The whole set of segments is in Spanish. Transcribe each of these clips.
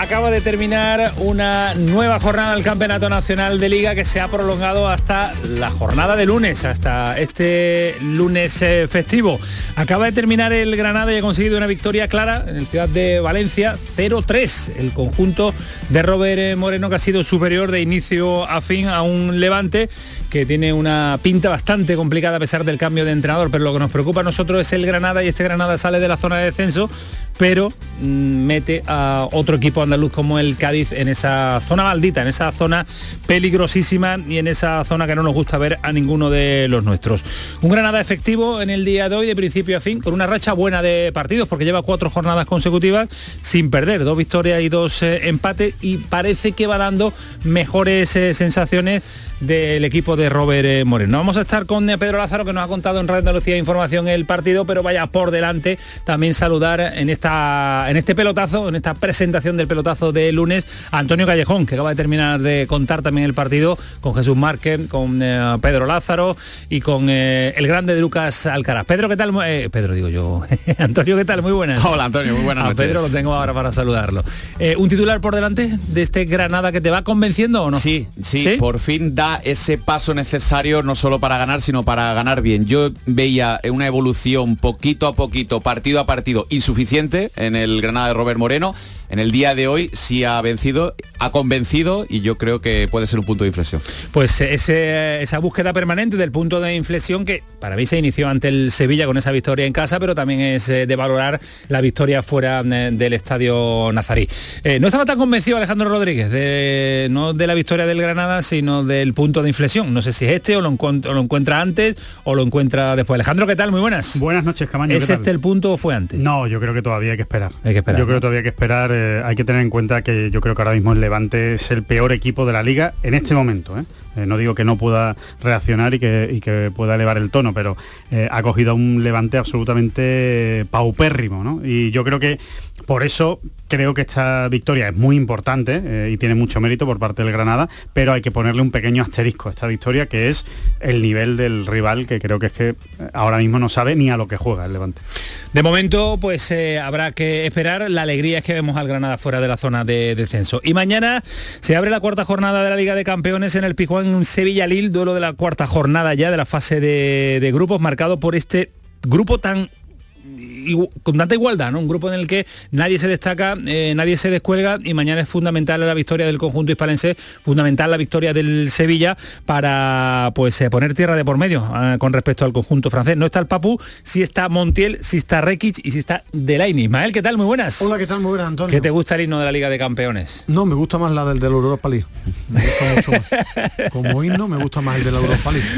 Acaba de terminar una nueva jornada del Campeonato Nacional de Liga que se ha prolongado hasta la jornada de lunes, hasta este lunes eh, festivo. Acaba de terminar el Granada y ha conseguido una victoria clara en el ciudad de Valencia, 0-3. El conjunto de Robert eh, Moreno que ha sido superior de inicio a fin a un Levante que tiene una pinta bastante complicada a pesar del cambio de entrenador, pero lo que nos preocupa a nosotros es el Granada y este Granada sale de la zona de descenso, pero mm, mete a otro equipo andaluz como el Cádiz en esa zona maldita, en esa zona peligrosísima y en esa zona que no nos gusta ver a ninguno de los nuestros. Un Granada efectivo en el día de hoy, de principio a fin, con una racha buena de partidos, porque lleva cuatro jornadas consecutivas sin perder, dos victorias y dos eh, empates, y parece que va dando mejores eh, sensaciones del equipo de Robert eh, Moreno. Vamos a estar con eh, Pedro Lázaro que nos ha contado en Radio Andalucía Información el partido, pero vaya por delante también saludar en esta en este pelotazo, en esta presentación del pelotazo de lunes a Antonio Callejón, que acaba de terminar de contar también el partido con Jesús Márquez, con eh, Pedro Lázaro y con eh, el grande de Lucas Alcaraz. Pedro, ¿qué tal? Eh, Pedro digo yo. Antonio, ¿qué tal? Muy buenas. Hola Antonio, muy buenas A noches. Pedro lo tengo ahora para saludarlo. ¿Un titular por delante de este Granada que te va convenciendo o no? Sí, sí, por fin da ese paso necesario no solo para ganar, sino para ganar bien. Yo veía una evolución poquito a poquito, partido a partido, insuficiente en el Granada de Robert Moreno. En el día de hoy sí ha vencido, ha convencido y yo creo que puede ser un punto de inflexión. Pues ese- esa búsqueda permanente del punto de inflexión que para mí se inició ante el Sevilla con esa victoria en casa, pero también es eh, de valorar la victoria fuera eh, del estadio Nazarí. Eh, no estaba tan convencido Alejandro Rodríguez, de, no de la victoria del Granada, sino del punto de inflexión. No sé si es este o lo, encont- o lo encuentra antes o lo encuentra después. Alejandro, ¿qué tal? Muy buenas. Buenas noches, Camaño. ¿Es ¿qué tal? este el punto o fue antes? No, yo creo que todavía hay que esperar. Hay que esperar, Yo creo que todavía hay que esperar. Eh, hay que tener en cuenta que yo creo que ahora mismo el Levante es el peor equipo de la liga en este momento. ¿eh? Eh, no digo que no pueda reaccionar y que, pueda elevar el tono, pero ha cogido a un Levante absolutamente paupérrimo. ¿no? Y yo creo que por eso creo que esta victoria es muy importante eh, y tiene mucho mérito por parte del Granada, pero hay que ponerle un pequeño asterisco a esta victoria, que es el nivel del rival, que creo que es que eh, ahora mismo no sabe ni a lo que juega el Levante. De momento, pues eh, habrá que esperar. La alegría es que vemos al Granada fuera de la zona de descenso. Y mañana se abre la cuarta jornada de la Liga de Campeones en el Pijuán Sevilla-Lille, duelo de la cuarta jornada ya de la fase de, grupos, marcado por este grupo tan con tanta igualdad, ¿no? Un grupo en el que nadie se destaca, eh, nadie se descuelga y mañana es fundamental la victoria del conjunto hispalense, fundamental la victoria del Sevilla para pues eh, poner tierra de por medio ah, con respecto al conjunto francés. No está el Papu, sí está Montiel, sí está Rekic y sí está Delaini. Ismael, ¿qué tal? Muy buenas. Hola, ¿qué tal? Muy buenas, Antonio. ¿Qué te gusta el himno de la Liga de Campeones? No, me gusta más la del de la Europa League. Me gusta mucho más. Como himno, me gusta más el de la Europa League.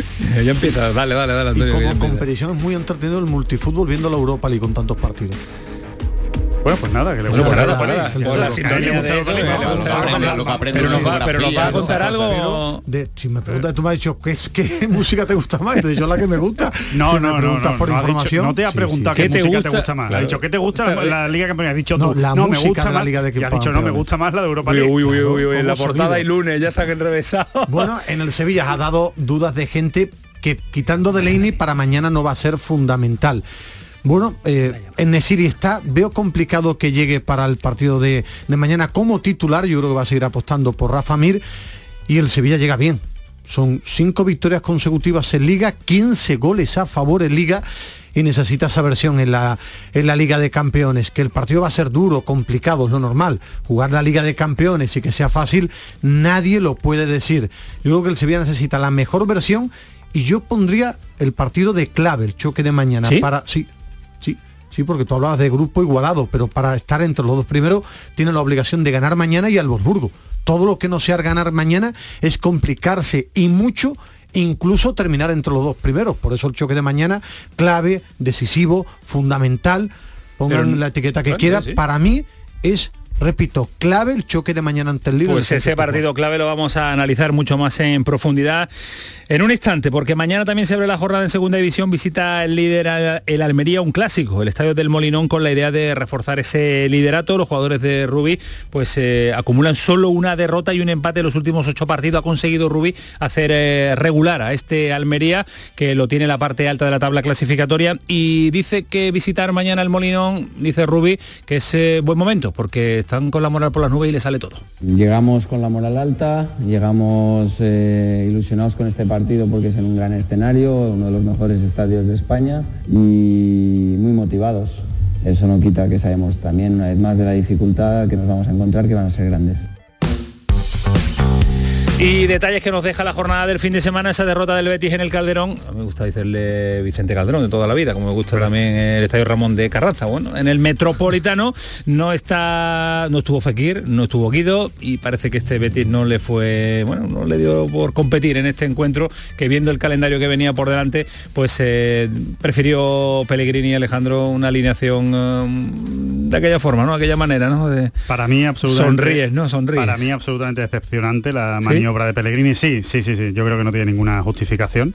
Ya empieza, dale, dale, dale. Antonio, como competición es muy entretenido el multifútbol viendo la Europa League con tantos partidos. Bueno, pues nada, que le Bueno, pues nada, Que de que que Pero de nos va- a contar algo... De, si me preguntas, tú me has dicho ¿qué, es, qué música te gusta más, te he dicho la que me gusta. No, si no, no, preguntas no, por no, dicho- información. no te ha preguntado sí. qué, ¿Qué te música gusta? te gusta más. Claro. Ha dicho qué te gusta la, la Liga de Campeones. Has dicho No, tú. la no, me música gusta de la. Liga de y has dicho no, me gusta más la de Europa League. uy, uy, uy, uy, en la ¿Cómo portada y lunes, ya está enrevesado. Bueno, en el Sevilla ha dado dudas de gente que quitando Delaney para mañana no va a ser fundamental. Bueno, eh, en Nesiri está, veo complicado que llegue para el partido de, de mañana como titular, yo creo que va a seguir apostando por Rafa Mir y el Sevilla llega bien. Son cinco victorias consecutivas en Liga, 15 goles a favor en Liga y necesita esa versión en la, en la Liga de Campeones, que el partido va a ser duro, complicado, es lo normal. Jugar la Liga de Campeones y que sea fácil, nadie lo puede decir. Yo creo que el Sevilla necesita la mejor versión y yo pondría el partido de clave, el choque de mañana, ¿Sí? para... Sí, sí, porque tú hablabas de grupo igualado, pero para estar entre los dos primeros tiene la obligación de ganar mañana y al Wolfsburgo. Todo lo que no sea ganar mañana es complicarse y mucho incluso terminar entre los dos primeros. Por eso el choque de mañana, clave, decisivo, fundamental, pongan Pero- la etiqueta que bueno, quiera, sí, sí. para mí es repito, clave el choque de mañana ante el líder. Pues ese partido clave lo vamos a analizar mucho más en profundidad en un instante, porque mañana también se abre la jornada en segunda división, visita el líder el Almería, un clásico, el estadio del Molinón, con la idea de reforzar ese liderato. Los jugadores de Rubí pues eh, acumulan solo una derrota y un empate en los últimos ocho partidos. Ha conseguido Rubí hacer eh, regular a este Almería, que lo tiene en la parte alta de la tabla clasificatoria, y dice que visitar mañana el Molinón, dice Rubí, que es eh, buen momento, porque están con la moral por las nubes y le sale todo. Llegamos con la moral alta, llegamos ilusionados con este partido porque es en un gran escenario, uno de los mejores estadios de España y muy motivados. Eso no quita que sabemos también una vez más de la dificultad que nos vamos a encontrar que van a ser grandes. Y detalles que nos deja la jornada del fin de semana, esa derrota del Betis en el Calderón. A mí me gusta decirle Vicente Calderón de toda la vida, como me gusta también el Estadio Ramón de Carranza. Bueno, en el Metropolitano no está, no estuvo Fekir, no estuvo Guido y parece que este Betis no le fue, bueno, no le dio por competir en este encuentro, que viendo el calendario que venía por delante, pues eh, prefirió Pellegrini y Alejandro una alineación um, de aquella forma, ¿no? Aquella manera, ¿no? De, para mí absolutamente. Sonríes, ¿no? Sonríes. Para mí absolutamente decepcionante la maniobra obra de Pellegrini, sí, sí, sí, sí, yo creo que no tiene ninguna justificación.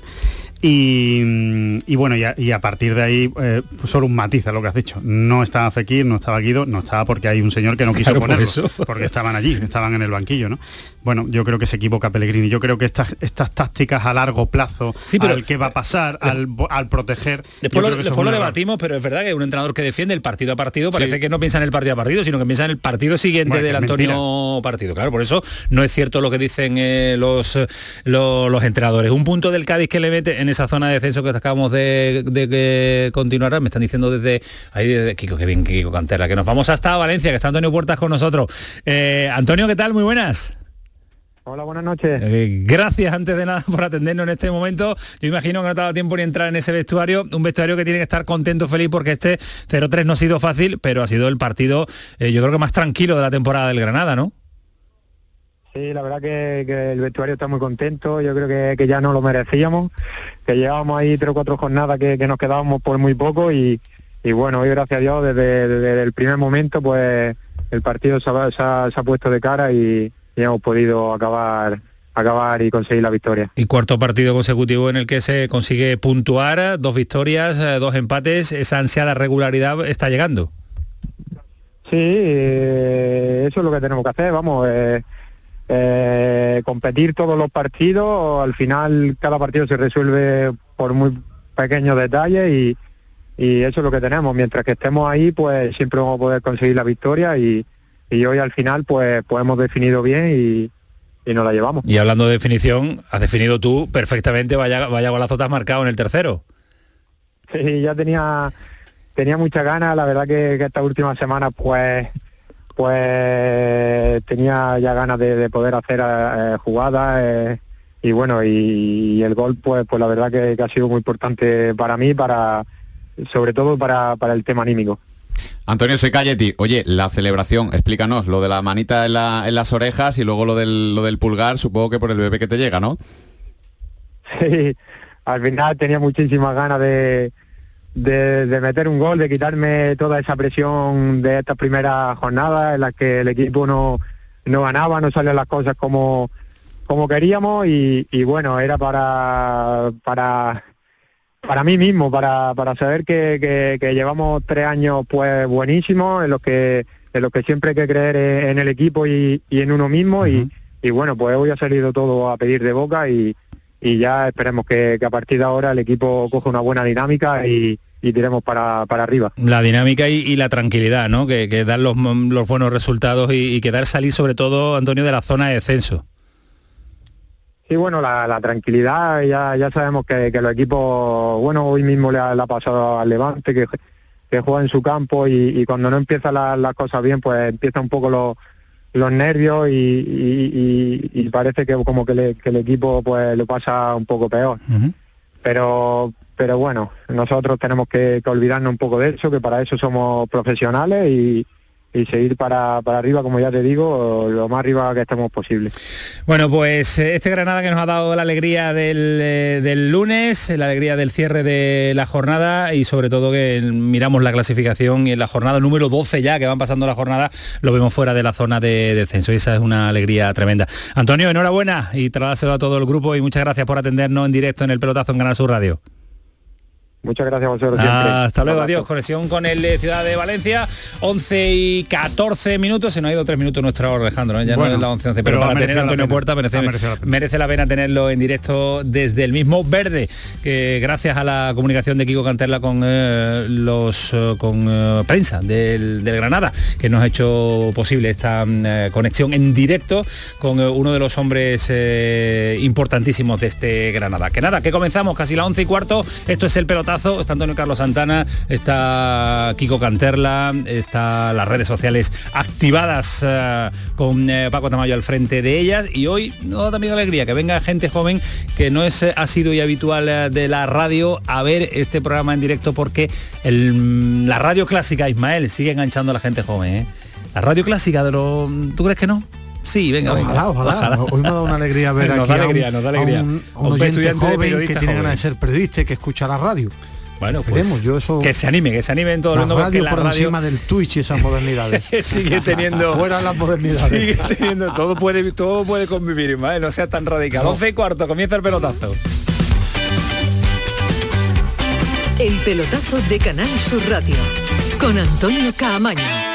Y, bueno, y a, partir de ahí, eh, pues solo un matiz a lo que has dicho. No estaba Fekir, no estaba Guido, no estaba porque hay un señor que no quiso ponerlo, porque estaban allí, estaban en el banquillo, ¿no? Bueno, yo creo que se equivoca Pellegrini. Yo creo que estas, estas tácticas a largo plazo, sí, pero, al que va a pasar, al, proteger... Después lo, debatimos, pero es verdad que un entrenador que defiende el partido a partido parece que no piensa en el partido a partido, sino que piensa en el partido siguiente del Antonio partido. Claro, por eso no es cierto lo que dicen eh, los, los, entrenadores. Un punto del Cádiz que le mete en esa zona de descenso que acabamos de, de, continuar, me están diciendo desde ahí, desde Kiko, que bien Kiko Cantera, que nos vamos hasta Valencia, que está Antonio Puertas con nosotros. Eh, Antonio, ¿qué tal? Muy buenas. Hola, buenas noches. Eh, gracias antes de nada por atendernos en este momento. Yo imagino que no te ha dado tiempo ni entrar en ese vestuario, un vestuario que tiene que estar contento, feliz, porque este 0-3 no ha sido fácil, pero ha sido el partido, eh, yo creo que más tranquilo de la temporada del Granada, ¿no? Sí, la verdad que, el vestuario está muy contento, yo creo que, ya no lo merecíamos, que llevábamos ahí tres o cuatro jornadas que, nos quedábamos por muy poco y, bueno, hoy gracias a Dios desde, el primer momento pues el partido se ha, puesto de cara y, hemos podido acabar acabar y conseguir la victoria. Y cuarto partido consecutivo en el que se consigue puntuar, dos victorias, eh, dos empates, esa ansiada regularidad está llegando. Sí, eh, eso es lo que tenemos que hacer, vamos, eh, eh, competir todos los partidos, al final cada partido se resuelve por muy pequeños detalles y, eso es lo que tenemos. Mientras que estemos ahí, pues siempre vamos a poder conseguir la victoria y, hoy al final pues, pues hemos definido bien y, y nos la llevamos. Y hablando de definición, has definido tú perfectamente, vaya, vaya golazo te has marcado en el tercero. Sí, ya tenía tenía mucha ganas, la verdad que, que esta última semana pues pues tenía ya ganas de, poder hacer eh, jugadas eh, y bueno y, el gol pues pues la verdad que, ha sido muy importante para mí para sobre todo para, el tema anímico Antonio soy oye la celebración explícanos lo de la manita en, las orejas y luego lo del, lo del pulgar supongo que por el bebé que te llega ¿no? Sí al final tenía muchísimas ganas de de, meter un gol, de quitarme toda esa presión de esta primera jornada en la que el equipo no, no ganaba, no salían las cosas como, como queríamos y, bueno, era para, para, para mí mismo, para, para saber que, que, llevamos tres años pues buenísimos en los que en los que siempre hay que creer en el equipo y, y en uno mismo y, y bueno, pues hoy ha salido todo a pedir de boca y, y ya esperemos que, a partir de ahora el equipo coja una buena dinámica y, y tiremos para, arriba. La dinámica y, la tranquilidad, ¿no? Que, que dan los, buenos resultados y, que dar salir sobre todo, Antonio, de la zona de descenso. Sí, bueno, la, tranquilidad, ya, ya sabemos que, los equipos, bueno, hoy mismo le ha, pasado al Levante, que, que juega en su campo y, cuando no empieza las cosas bien, pues empieza un poco los los nervios y, parece que como que, el equipo pues lo pasa un poco peor. Pero pero bueno, nosotros tenemos que, olvidarnos un poco de eso, que para eso somos profesionales y, y seguir para, para arriba, como ya te digo, lo más arriba que estemos posible. Bueno, pues eh, este Granada que nos ha dado la alegría del, eh, del, lunes, la alegría del cierre de la jornada y sobre todo que miramos la clasificación y en la jornada número 12 ya, que van pasando la jornada, lo vemos fuera de la zona de descenso y esa es una alegría tremenda. Antonio, enhorabuena y trasladáselo a todo el grupo y muchas gracias por atendernos en directo en el pelotazo en Canal Sur Radio. Muchas gracias a vosotros. hasta luego, adiós. Conexión con el de Ciudad de Valencia, 11 y 14 minutos. Se nos ha ido tres minutos nuestra hora, Alejandro. ¿eh? Ya no es la 11, 11 pero, para tener a Antonio Puerta merece, merece, la pena tenerlo en directo desde el mismo verde, que gracias a la comunicación de Kiko Canterla con eh, los eh, con prensa del, del, Granada, que nos ha hecho posible esta mm, conexión en directo con uno de los hombres importantísimos de este Granada. Que nada, que comenzamos casi la 11 y cuarto. Esto es el está Antonio Carlos Santana, está Kiko Canterla, está las redes sociales activadas eh, con eh, Paco Tamayo al frente de ellas y hoy no también alegría que venga gente joven que no es asiduo y habitual eh, de la radio a ver este programa en directo porque el, la radio clásica Ismael sigue enganchando a la gente joven. La radio clásica de lo... ¿Tú crees que no? Sí, venga, ojalá, Ojalá, Hoy me ha dado una alegría ver aquí alegría, a un, oyente joven que tiene ganas de ser periodista y que escucha la radio. Bueno, pues yo eso, que se anime, que se anime en todo el mundo porque la por radio encima del Twitch y esas modernidades. sigue teniendo fuera las modernidades. Sigue teniendo todo puede todo puede convivir, ¿vale? no sea tan radical. No. 11 y cuarto, comienza el pelotazo. El pelotazo de Canal Sur Radio con Antonio Caamaño.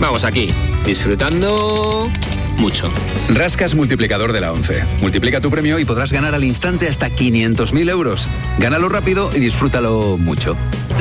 Vamos aquí disfrutando mucho. Rascas multiplicador de la 11. Multiplica tu premio y podrás ganar al instante hasta 500.000 euros. Gánalo rápido y disfrútalo mucho.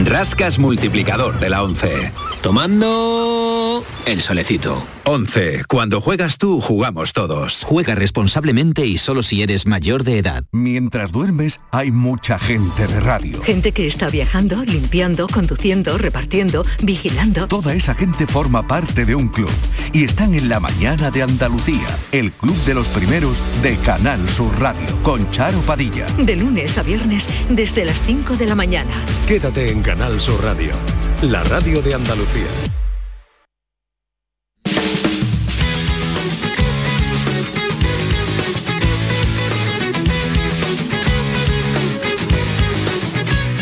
Rascas multiplicador de la 11. Tomando el solecito. 11. Cuando juegas tú, jugamos todos. Juega responsablemente y solo si eres mayor de edad. Mientras duermes, hay mucha gente de radio. Gente que está viajando, limpiando, conduciendo, repartiendo, vigilando. Toda esa gente forma parte de un club y están en la mañana de Andalucía, el club de los primeros de Canal Sur Radio, con Charo Padilla. De lunes a viernes, desde las 5 de la mañana. Quédate en Canal Sur Radio, la radio de Andalucía.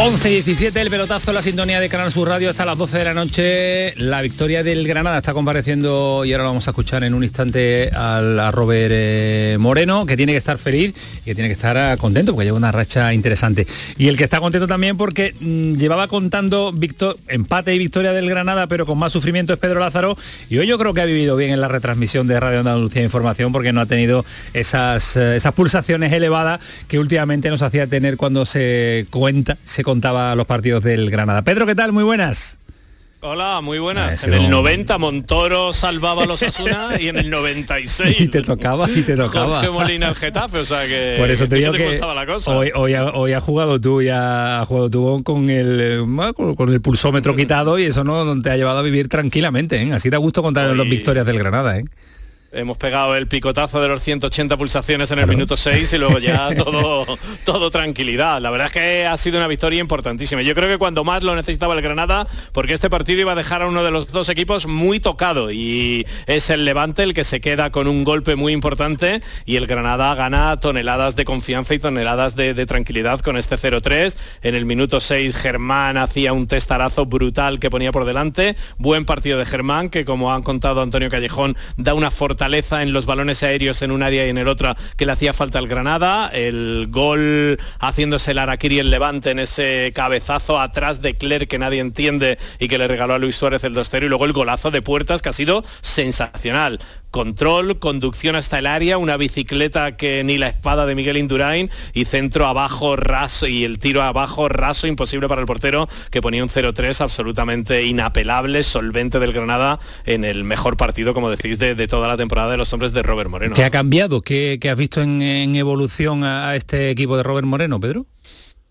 11 y 17, el pelotazo, la sintonía de Canal Sur Radio hasta las 12 de la noche. La victoria del Granada está compareciendo y ahora lo vamos a escuchar en un instante a Robert eh, Moreno, que tiene que estar feliz y que tiene que estar ah, contento porque lleva una racha interesante. Y el que está contento también porque mm, llevaba contando empate y victoria del Granada, pero con más sufrimiento es Pedro Lázaro. Y hoy yo creo que ha vivido bien en la retransmisión de Radio Andalucía Información porque no ha tenido esas, eh, esas pulsaciones elevadas que últimamente nos hacía tener cuando se cuenta, se contaba los partidos del Granada. Pedro, ¿qué tal? Muy buenas. Hola, muy buenas. En el 90 Montoro salvaba a los Asuna y en el 96 y te tocaba y te tocaba. Jorge Molina el Getafe, o sea que Por eso te digo que la cosa. Hoy, hoy, ha, hoy, ha, jugado tú y ha, jugado tú con el eh, con, el pulsómetro quitado y eso no te ha llevado a vivir tranquilamente, ¿eh? Así da gusto contar las victorias del Granada, ¿eh? Hemos pegado el picotazo de los 180 pulsaciones en el minuto 6 y luego ya todo, todo tranquilidad. La verdad es que ha sido una victoria importantísima. Yo creo que cuando más lo necesitaba el Granada, porque este partido iba a dejar a uno de los dos equipos muy tocado y es el Levante el que se queda con un golpe muy importante y el Granada gana toneladas de confianza y toneladas de, tranquilidad con este 0-3. En el minuto 6 Germán hacía un testarazo brutal que ponía por delante. Buen partido de Germán que como han contado Antonio Callejón da una fortaleza en los balones aéreos en un área y en el otro que le hacía falta al Granada. El gol haciéndose el Araquiri el Levante en ese cabezazo atrás de Cler que nadie entiende y que le regaló a Luis Suárez el 2-0 y luego el golazo de puertas que ha sido sensacional control, conducción hasta el área, una bicicleta que ni la espada de Miguel Indurain y centro abajo raso y el tiro abajo raso imposible para el portero que ponía un 0-3 absolutamente inapelable, solvente del Granada en el mejor partido, como decís, de, de toda la temporada de los hombres de Robert Moreno. ¿Qué ha cambiado? ¿Qué, qué has visto en, evolución a, a este equipo de Robert Moreno, Pedro?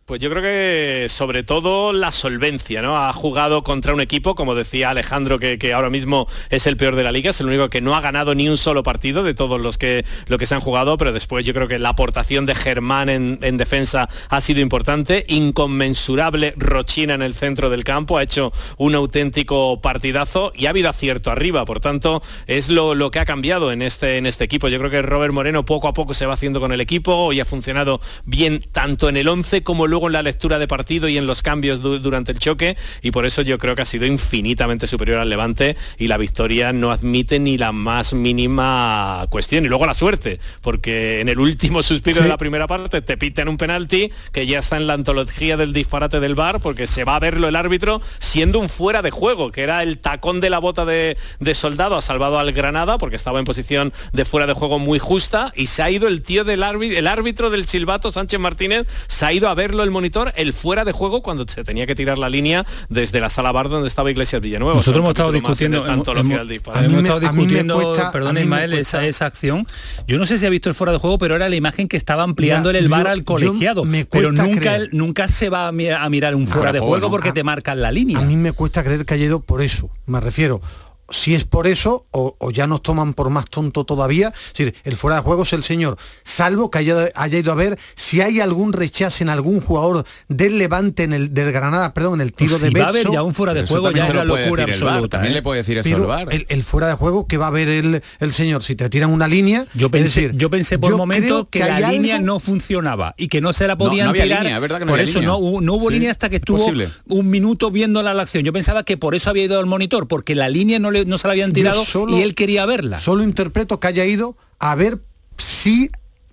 Pues yo creo que sobre todo la solvencia, ¿no? Ha jugado contra un equipo, como decía Alejandro, que, que, ahora mismo es el peor de la liga, es el único que no ha ganado ni un solo partido de todos los que, lo que se han jugado, pero después yo creo que la aportación de Germán en, en defensa ha sido importante, inconmensurable Rochina en el centro del campo, ha hecho un auténtico partidazo y ha habido acierto arriba, por tanto es lo, lo que ha cambiado en este, en este equipo. Yo creo que Robert Moreno poco a poco se va haciendo con el equipo y ha funcionado bien tanto en el 11 como luego luego en la lectura de partido y en los cambios du durante el choque y por eso yo creo que ha sido infinitamente superior al Levante y la victoria no admite ni la más mínima cuestión. Y luego la suerte, porque en el último suspiro sí. de la primera parte te pitan un penalti que ya está en la antología del disparate del bar porque se va a verlo el árbitro siendo un fuera de juego, que era el tacón de la bota de, de Soldado, ha salvado al Granada porque estaba en posición de fuera de juego muy justa y se ha ido el tío del árbitro, el árbitro del silbato, Sánchez Martínez, se ha ido a verlo el monitor el fuera de juego cuando se tenía que tirar la línea desde la sala bar donde estaba Iglesias Villanueva. Nosotros hemos estado discutiendo, hemos, hemos estado discutiendo, perdón Ismael, esa, esa acción. Yo no sé si ha visto el fuera de juego, pero era la imagen que estaba ampliando ya, el bar al colegiado. Pero nunca, nunca se va a mirar un fuera de juego porque te marcan la línea. A mí me cuesta creer que haya ido por eso, me refiero si es por eso o, o, ya nos toman por más tonto todavía. Es decir, el fuera de juego es el señor, salvo que haya, haya, ido a ver si hay algún rechazo en algún jugador del Levante, en el del Granada, perdón, en el tiro pues de si Betso. va a haber ya un fuera de juego, ya es la locura absoluta. También ¿eh? le puede decir eso Pero al bar. El, el, fuera de juego que va a ver el, el señor, si te tiran una línea. Yo pensé, decir, yo pensé por un momento que, que la línea algo... no funcionaba y que no se la podían no, no tirar. Línea, ¿verdad que no por eso línea? no, no hubo sí, línea hasta que estuvo un minuto viendo la acción. Yo pensaba que por eso había ido al monitor, porque la línea no, le, no se la habían tirado solo, y él quería verla. Solo interpreto que haya ido a ver si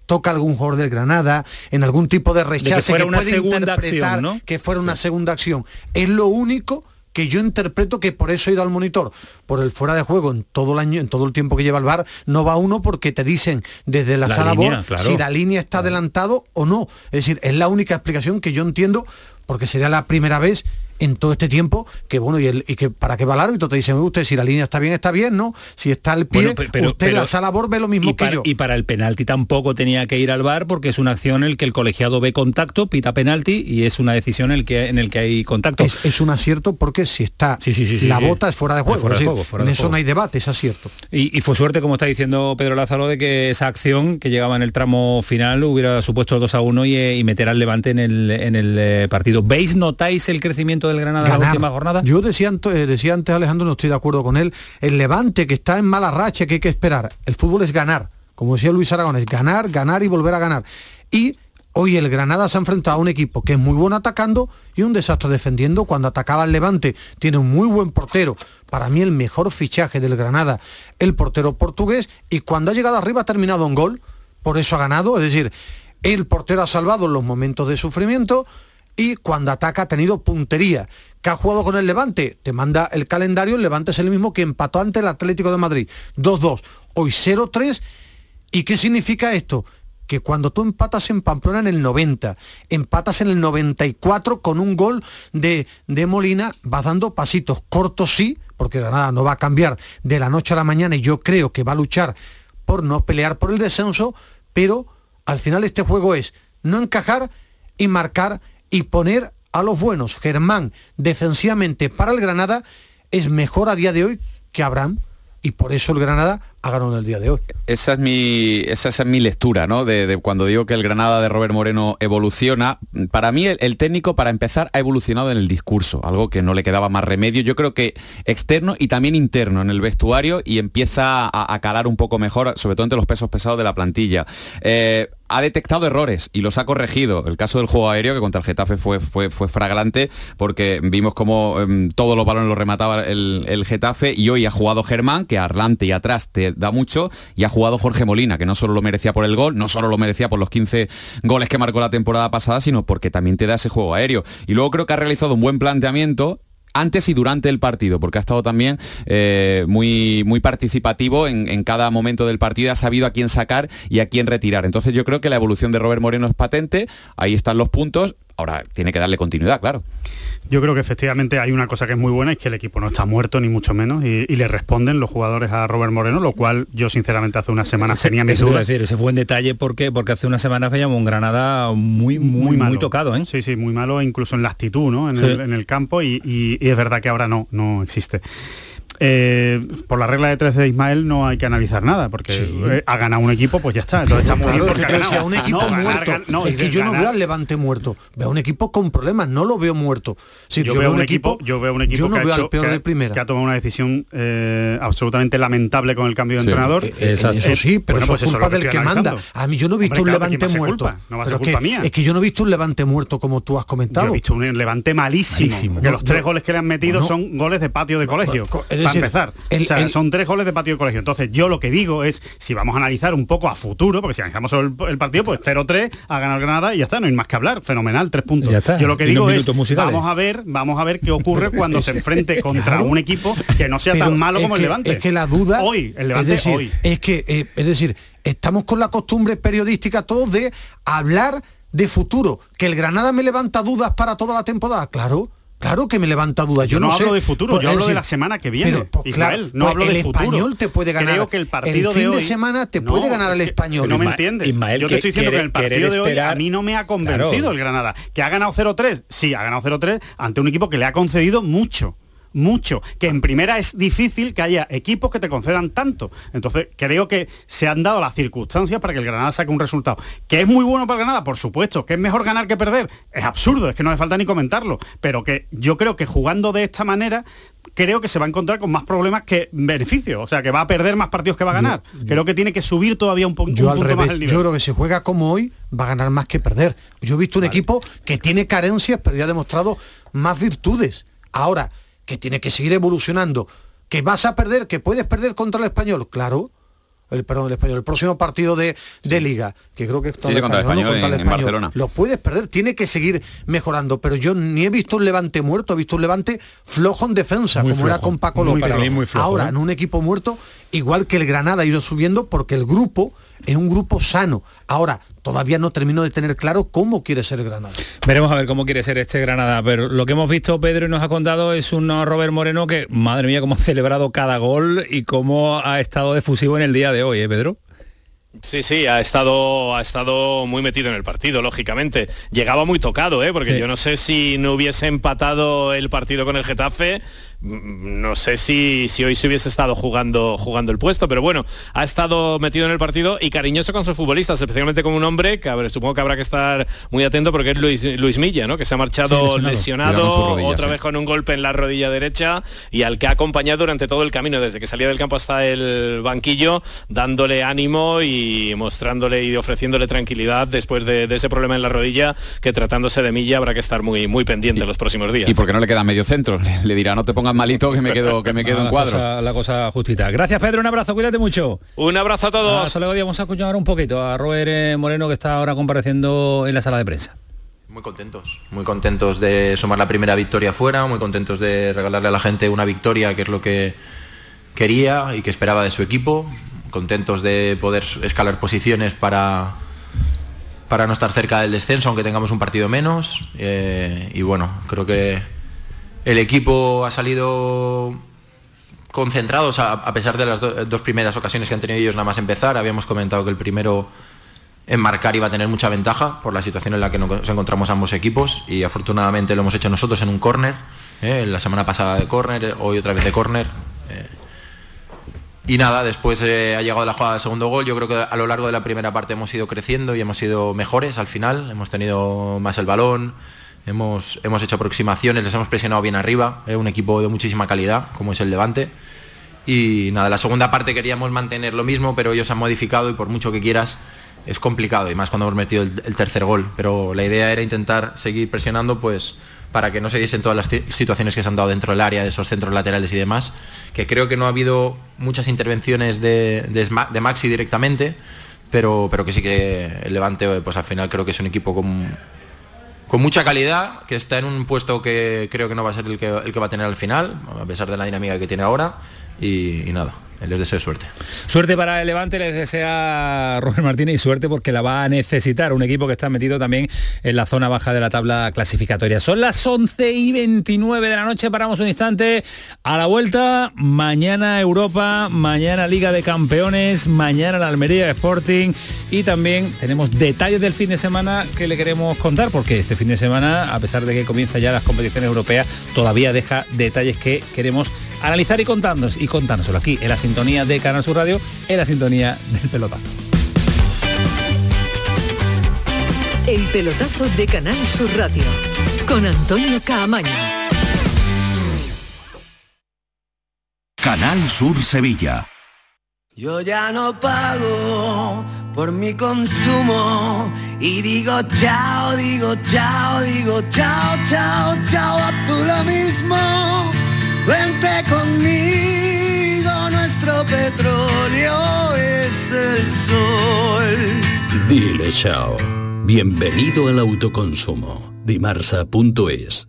toca algún jugador del Granada, en algún tipo de rechazo que fuera que una puede segunda interpretar acción, ¿no? que fuera sí. una segunda acción. Es lo único que yo interpreto que por eso he ido al monitor, por el fuera de juego en todo el año, en todo el tiempo que lleva el bar, no va uno porque te dicen desde la, la sala línea, BOR claro. si la línea está claro. adelantado o no. Es decir, es la única explicación que yo entiendo porque sería la primera vez en todo este tiempo que bueno y, el, y que para qué va el árbitro te dicen usted si la línea está bien está bien no si está al pie bueno, pero, usted pero, la sala BOR ve lo mismo que para, yo y para el penalti tampoco tenía que ir al bar porque es una acción en el que el colegiado ve contacto pita penalti y es una decisión en el que en el que hay contacto. Es, es un acierto porque si está sí, sí, sí, la bota es fuera de juego, fuera decir, en eso no hay debate es acierto. Y, y, fue suerte como está diciendo Pedro Lázaro de que esa acción que llegaba en el tramo final hubiera supuesto el 2 a 1 y, y meter al Levante en el, en el eh, partido. Veis notáis el crecimiento del Granada Ganar. en la última jornada? Yo decía, eh, decía antes Alejandro, no estoy de acuerdo con él, el Levante que está en mala racha, que hay que esperar. El fútbol es ganar, como decía Luis Aragón, es ganar, ganar y volver a ganar. Y hoy el Granada se ha enfrentado a un equipo que es muy bueno atacando y un desastre defendiendo. Cuando atacaba el Levante, tiene un muy buen portero. Para mí el mejor fichaje del Granada, el portero portugués. Y cuando ha llegado arriba ha terminado en gol, por eso ha ganado. Es decir, el portero ha salvado en los momentos de sufrimiento y cuando ataca ha tenido puntería. que ha jugado con el Levante? Te manda el calendario, el Levante es el mismo que empató ante el Atlético de Madrid. 2-2, hoy 0-3. ¿Y qué significa esto? Que cuando tú empatas en Pamplona en el 90, empatas en el 94 con un gol de, de Molina, vas dando pasitos cortos sí, porque Granada no va a cambiar de la noche a la mañana y yo creo que va a luchar por no pelear por el descenso, pero al final este juego es no encajar y marcar y poner a los buenos. Germán, defensivamente para el Granada, es mejor a día de hoy que Abraham. Y por eso el Granada ha en el día de hoy. Esa es mi, esa, es mi lectura, ¿no? De, cuando digo que el Granada de Robert Moreno evoluciona. Para mí, el, técnico, para empezar, ha evolucionado en el discurso, algo que no le quedaba más remedio. Yo creo que externo y también interno en el vestuario y empieza a, calar un poco mejor, sobre todo entre los pesos pesados de la plantilla. Eh, ha detectado errores y los ha corregido. El caso del juego aéreo, que contra el Getafe fue, fue, fue fragrante, porque vimos como um, todos los balones los remataba el, el, Getafe y hoy ha jugado Germán, que adelante y atrás te da mucho, y ha jugado Jorge Molina, que no solo lo merecía por el gol, no solo lo merecía por los 15 goles que marcó la temporada pasada, sino porque también te da ese juego aéreo. Y luego creo que ha realizado un buen planteamiento antes y durante el partido, porque ha estado también eh, muy, muy participativo en, en cada momento del partido, ha sabido a quién sacar y a quién retirar. Entonces yo creo que la evolución de Robert Moreno es patente, ahí están los puntos, ahora tiene que darle continuidad, claro. Yo creo que efectivamente hay una cosa que es muy buena, es que el equipo no está muerto ni mucho menos y, y le responden los jugadores a Robert Moreno, lo cual yo sinceramente hace unas semanas tenía mis dudas. decir, ese fue un detalle ¿por qué? porque hace unas semanas veíamos un Granada muy muy muy, tocado, ¿eh? Sí, sí, muy malo, incluso en la actitud, ¿no? En, Sí. el, en el campo y, y- y es verdad que ahora no, no existe. Eh, por la regla de tres de Ismael no hay que analizar nada, porque eh, ha ganado un equipo, pues ya está. Entonces está muy bien porque es ha que te ganado. decía, un equipo No, ganar, muerto. gan- no, es y que de yo no veo al Levante muerto. Veo un equipo con problemas, no lo veo muerto. Sí, yo, veo un equipo, yo veo un equipo yo no que, ha veo hecho- al peor que- de primera. que ha tomado una decisión eh, absolutamente lamentable con el cambio de Sí. entrenador. Eso sí, pero bueno, eso pues es eso culpa que del que manda. A mí yo no he visto Hombre, un claro, ¿de Levante muerto. culpa? No va a ser culpa que- mía. Es que yo no he visto un Levante muerto como tú has comentado. Yo he visto un levante malísimo. Que los tres yo- goles que le han metido son goles de patio de colegio. Para decir, empezar. el- o sea, el- son tres goles de patio de colegio. Entonces, yo lo que digo es, si vamos a analizar un poco a futuro, porque si analizamos el, el partido, pues 0-3, ha ganado el Granada y ya está, no hay más que hablar. Fenomenal, tres puntos. Ya está. Yo lo que Y digo es, musicales. vamos a ver, vamos a ver qué ocurre cuando se enfrente contra Claro. un equipo que no sea Pero tan malo como el Levante. Es que la duda hoy, el Levante es decir, hoy. Es que, eh, es decir, estamos con la costumbre periodística todos de hablar de futuro. Que el Granada me levanta dudas para toda la temporada. Claro. Claro que me levanta dudas. Yo, Yo no, hablo de futuro, Pues, yo hablo de la semana que viene. pero, pues, Israel, claro, no pues hablo el de futuro. español te puede ganar. Creo que el partido fin de hoy semana te No, puede ganar es que- español. que no me entiendes. Ismael, Yo te que- estoy diciendo que, querer- el partido de hoy a mí no me ha convencido Claro. el Granada. Que ha ganado 0-3, sí, ha ganado 0-3 ante un equipo que le ha concedido mucho mucho, que en primera es difícil que haya equipos que te concedan tanto. Entonces, creo que se han dado las circunstancias para que el Granada saque un resultado. ¿Que es muy bueno para el Granada? Por supuesto. ¿Que es mejor ganar que perder? Es absurdo, es que no hace falta ni comentarlo. Pero que yo creo que jugando de esta manera, creo que se va a encontrar con más problemas que beneficios. O sea, que va a perder más partidos que va a ganar. creo que tiene que subir todavía un, po- un Yo al punto más revés, el nivel. yo creo que si juega como hoy va a ganar más que perder. Yo he visto un equipo que tiene carencias, pero ya ha demostrado más virtudes. Ahora, que tiene que seguir evolucionando, que vas a perder, que puedes perder contra el español, claro. El, perdón, el español, el próximo partido de, de liga, que creo que es Sí, contra el Español en- en Barcelona. Lo puedes perder, tiene que seguir mejorando, pero yo ni he visto un levante muerto, he visto un levante flojo en defensa, Muy como era con Paco López. Ahora, ¿eh? en un equipo muerto, igual que el Granada ha ido subiendo porque el grupo es un grupo sano. Ahora, todavía no termino de tener claro cómo quiere ser el Granada. Veremos a ver cómo quiere ser este Granada, pero lo que hemos visto Pedro y nos ha contado es un Robert Moreno que, madre mía, cómo ha celebrado cada gol y cómo ha estado defusivo en el día de hoy, ¿eh, Pedro? Sí, sí, ha estado, ha estado muy metido en el partido, lógicamente. Llegaba muy tocado, ¿eh? porque Sí. yo no sé si no hubiese empatado el partido con el Getafe, no sé si, si hoy se hubiese estado jugando, jugando el puesto, pero bueno, ha estado metido en el partido y cariñoso con sus futbolistas, especialmente con un hombre que a ver, supongo que habrá que estar muy atento porque es Luis, Luis Milla, ¿no? que se ha marchado Sí, lesionado. rodilla, otra sí. vez con un golpe en la rodilla derecha y al que ha acompañado durante todo el camino, desde que salía del campo hasta el banquillo, dándole ánimo y mostrándole y ofreciéndole tranquilidad después de, de ese problema en la rodilla, que tratándose de Milla habrá que estar muy, muy pendiente los próximos días. Y porque no le queda medio centro, le, le dirá no te pongas malito que me quedo, que me quedo Ah, en la cuadro. cosa- la cosa justita. Gracias Pedro, un abrazo, cuídate mucho. Un abrazo a todos. Hasta luego, vamos a escuchar un poquito a Robert eh, Moreno que está ahora compareciendo en la sala de prensa. Muy contentos, muy contentos de sumar la primera victoria fuera, muy contentos de regalarle a la gente una victoria que es lo que quería y que esperaba de su equipo, contentos de poder escalar posiciones para, para no estar cerca del descenso, aunque tengamos un partido menos. eh, y bueno, creo que el equipo ha salido concentrados a, pesar de las do- dos primeras ocasiones que han tenido ellos nada más empezar. Habíamos comentado que el primero en marcar iba a tener mucha ventaja por la situación en la que nos encontramos ambos equipos y afortunadamente lo hemos hecho nosotros en un córner, ¿eh? la semana pasada de córner, hoy otra vez de córner. eh. Y nada, después eh, ha llegado la jugada del segundo gol. Yo creo que a lo largo de la primera parte hemos ido creciendo y hemos sido mejores al final. Hemos tenido más el balón, hemos, hemos hecho aproximaciones, les hemos presionado bien arriba. Es un equipo de muchísima calidad, como es el Levante. Y nada, la segunda parte queríamos mantener lo mismo, pero ellos han modificado y por mucho que quieras es complicado, y más cuando hemos metido el, tercer gol. Pero la idea era intentar seguir presionando, pues para que no se diesen todas las ci- situaciones que se han dado dentro del área, de esos centros laterales y demás, que creo que no ha habido muchas intervenciones de, de, de Maxi directamente, pero, pero que sí que el Levante, pues al final creo que es un equipo con, con mucha calidad, que está en un puesto que creo que no va a ser el que, va a tener al final, a pesar de la dinámica que tiene ahora. Y nada, les deseo suerte. Suerte para el Levante, les desea Robert Martínez y suerte porque la va a necesitar un equipo que está metido también en la zona baja de la tabla clasificatoria. Son las 11 y 29 de la noche, paramos un instante. A la vuelta, mañana Europa, mañana Liga de Campeones, mañana la Almería Sporting y también tenemos detalles del fin de semana que le queremos contar porque este fin de semana, a pesar de que comienza ya las competiciones europeas, todavía deja detalles que queremos analizar y contarnos y contárnoslo aquí en la sintonía de Canal Sur Radio, en la sintonía del pelotazo. El pelotazo de Canal Sur Radio con Antonio Caamaño. Canal Sur Sevilla. Yo ya no pago por mi consumo y digo chao, digo chao, digo chao, chao, chao, a tú lo mismo. Vente conmigo, nuestro petróleo es el sol. Dile chao. Bienvenido al autoconsumo. Dimarsa.es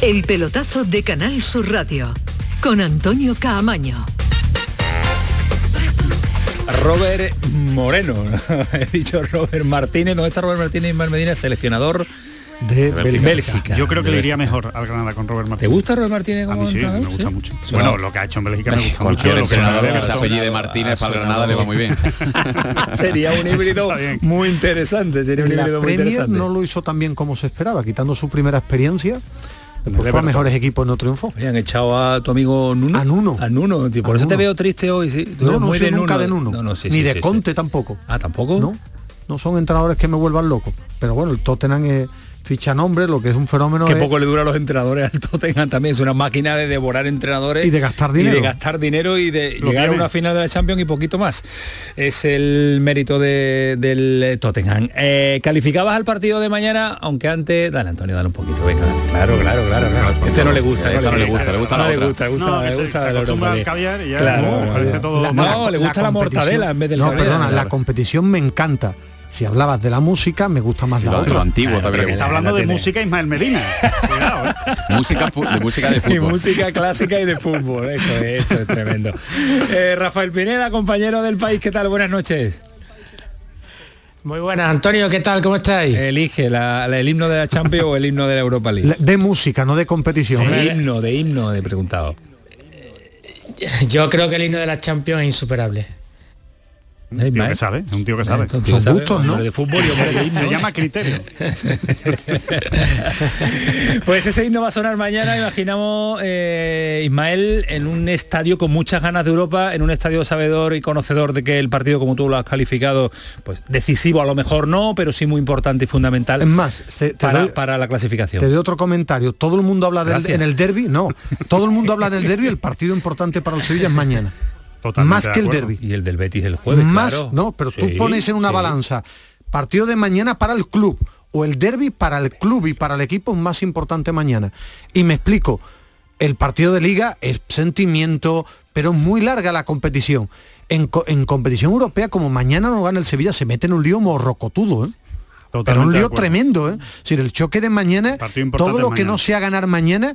El pelotazo de Canal Sur Radio con Antonio Caamaño. Robert Moreno, he dicho Robert Martínez, ¿dónde está Robert Martínez Ismael Medina, seleccionador de Bélgica. Bélgica. Yo creo que le iría mejor al Granada con Robert Martínez. ¿Te gusta Robert Martínez como A mí sí, entrenador? me gusta ¿Sí? mucho. Bueno, lo que ha hecho en Bélgica me gusta mucho. Lo que hecho. apellide Martínez para el Granada le va muy bien. Sería un híbrido muy interesante, sería un la híbrido muy Premier interesante. no lo hizo tan bien como se esperaba, quitando su primera experiencia. El Después fue a Everton. mejores equipos no triunfó. Oye, han echado a tu amigo Nuno. A Nuno. A Nuno, tío. Por A eso te veo triste hoy, sí. Tú No, no muy soy de nunca Nuno. de Nuno. No, no, sí, Ni sí, de sí, Conte tampoco. Ah, tampoco. No, no son entrenadores que me vuelvan loco. Pero bueno, el Tottenham es ficha nombre, lo que es un fenómeno Que es- poco le dura a los entrenadores al Tottenham también. Es una máquina de devorar entrenadores. Y de gastar Y dinero. de gastar dinero y de Lo llegar a una final de la Champions y poquito más. Es el mérito de- del Tottenham. Eh, ¿Calificabas al partido de mañana? Aunque antes... Dale, Antonio, dale un poquito. Venga, dale. Claro, claro, claro. claro. Este no le gusta. Este no le gusta, le gusta no la le gusta, le gusta, No, le se- gusta se el acostumbra Europa al League. caviar y ya Claro, no, claro. parece todo La- no, le gusta la, competición- mortadela en vez del No, caviar. perdona, la competición me encanta. Si hablabas de la música, me gusta más la Lo, otra. lo antiguo también. pero Está hablando la de tiene. música Ismael Medina. Cuidado, ¿eh? música, de música de y fútbol. música clásica y de fútbol. Esto es, esto es tremendo. Eh, Rafael Pineda, compañero del país, ¿qué tal? Buenas noches. Muy buenas, Antonio, ¿qué tal? ¿Cómo estáis? Elige la- la- el himno de la Champions o el himno de la Europa League. La- De música, no de competición. De himno, de himno, he preguntado. Yo creo que el himno de la Champions es insuperable. Un tío que sabe, es un tío que sabe. Son gustos, ¿no? De fútbol y hombre de himnos. Se llama criterio. Pues ese himno va a sonar mañana, imaginamos, eh, Ismael, en un estadio con muchas ganas de Europa, en un estadio sabedor y conocedor de que el partido, como tú lo has calificado, pues decisivo a lo mejor no, pero sí muy importante y fundamental Es más, se- te para, doy- para la clasificación. Te doy otro comentario. Todo el mundo habla del, en el derby, no. Todo el mundo habla del derby. El partido importante para el Sevilla es mañana. Totalmente más que el derby. Y el del Betis el jueves, más, claro. no, pero tú pones en una sí. balanza partido de mañana para el club o el derby para el club y para el equipo es más importante mañana. Y me explico. El partido de liga es sentimiento, pero es muy larga la competición. En, co- en competición europea, como mañana no gana el Sevilla, se mete en un lío morrocotudo, ¿eh? Pero un lío tremendo, ¿eh? Es decir, el choque de mañana, todo lo que mañana. no sea ganar mañana,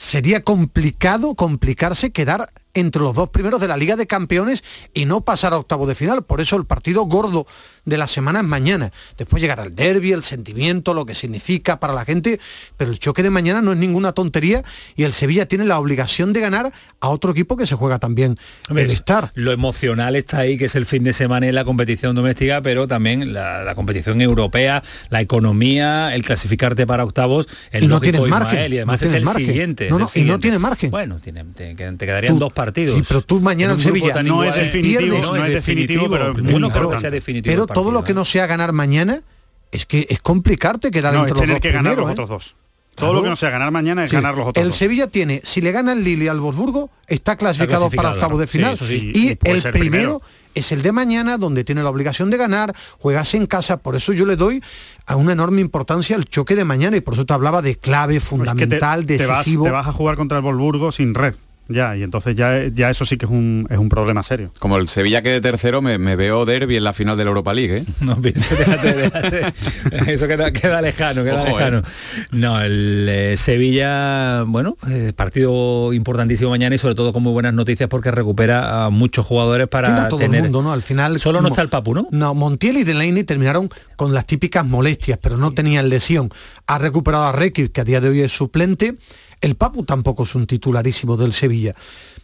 sería complicado, complicarse, quedar entre los dos primeros de la Liga de Campeones y no pasar a octavo de final. Por eso el partido gordo de la semana es mañana. Después llegará el derby, el sentimiento, lo que significa para la gente, pero el choque de mañana no es ninguna tontería y el Sevilla tiene la obligación de ganar a otro equipo que se juega también Hombre, el estar. Lo emocional está ahí, que es el fin de semana en la competición doméstica, pero también la, la competición europea, la economía, el clasificarte para octavos, el Y no lógico tienes margen, y además no es el margen. siguiente. No, no, y no tiene margen. Bueno, tiene- te, quedarían Tú- dos partidos. Sí, pero tú mañana En Sevilla no es igual. definitivo, Pierde, no es definitivo, pero es muy yo no creo que importante. sea definitivo. Pero el partido, todo lo que no sea ganar mañana es que es complicarte quedar No, entre es los tener dos que ganar primeros, los ¿eh? otros dos. Todo Claro. lo que no sea ganar mañana es Sí. ganar los otros El dos. Sevilla tiene, si le gana el Lille al Wolfsburgo, está clasificado, clasificado, para octavos de final. sí. Y, el primero, primero. es el de mañana, donde tiene la obligación de ganar, juegas en casa, por eso yo le doy a una enorme importancia al choque de mañana y por eso te hablaba de clave, Es que te- fundamental, te, vas, decisivo. te vas a jugar contra el Volburgo sin red. Ya, y entonces ya, ya eso sí que es un, es un problema serio. Como el Sevilla quede tercero, me, me veo derby en la final de la Europa League, ¿eh? No, piensa, déjate, déjate. Eso queda, queda lejano, queda Ojo, eh. lejano. No, el eh, Sevilla, bueno, eh, partido importantísimo mañana y sobre todo con muy buenas noticias porque recupera a muchos jugadores para todo tener... el mundo, ¿no? Al final Solo no está el Papu, ¿no? No, Montiel y Delaney terminaron con las típicas molestias, pero no tenían lesión. Ha recuperado a Rekic, que a día de hoy es suplente. El Papu tampoco es un titularísimo del Sevilla.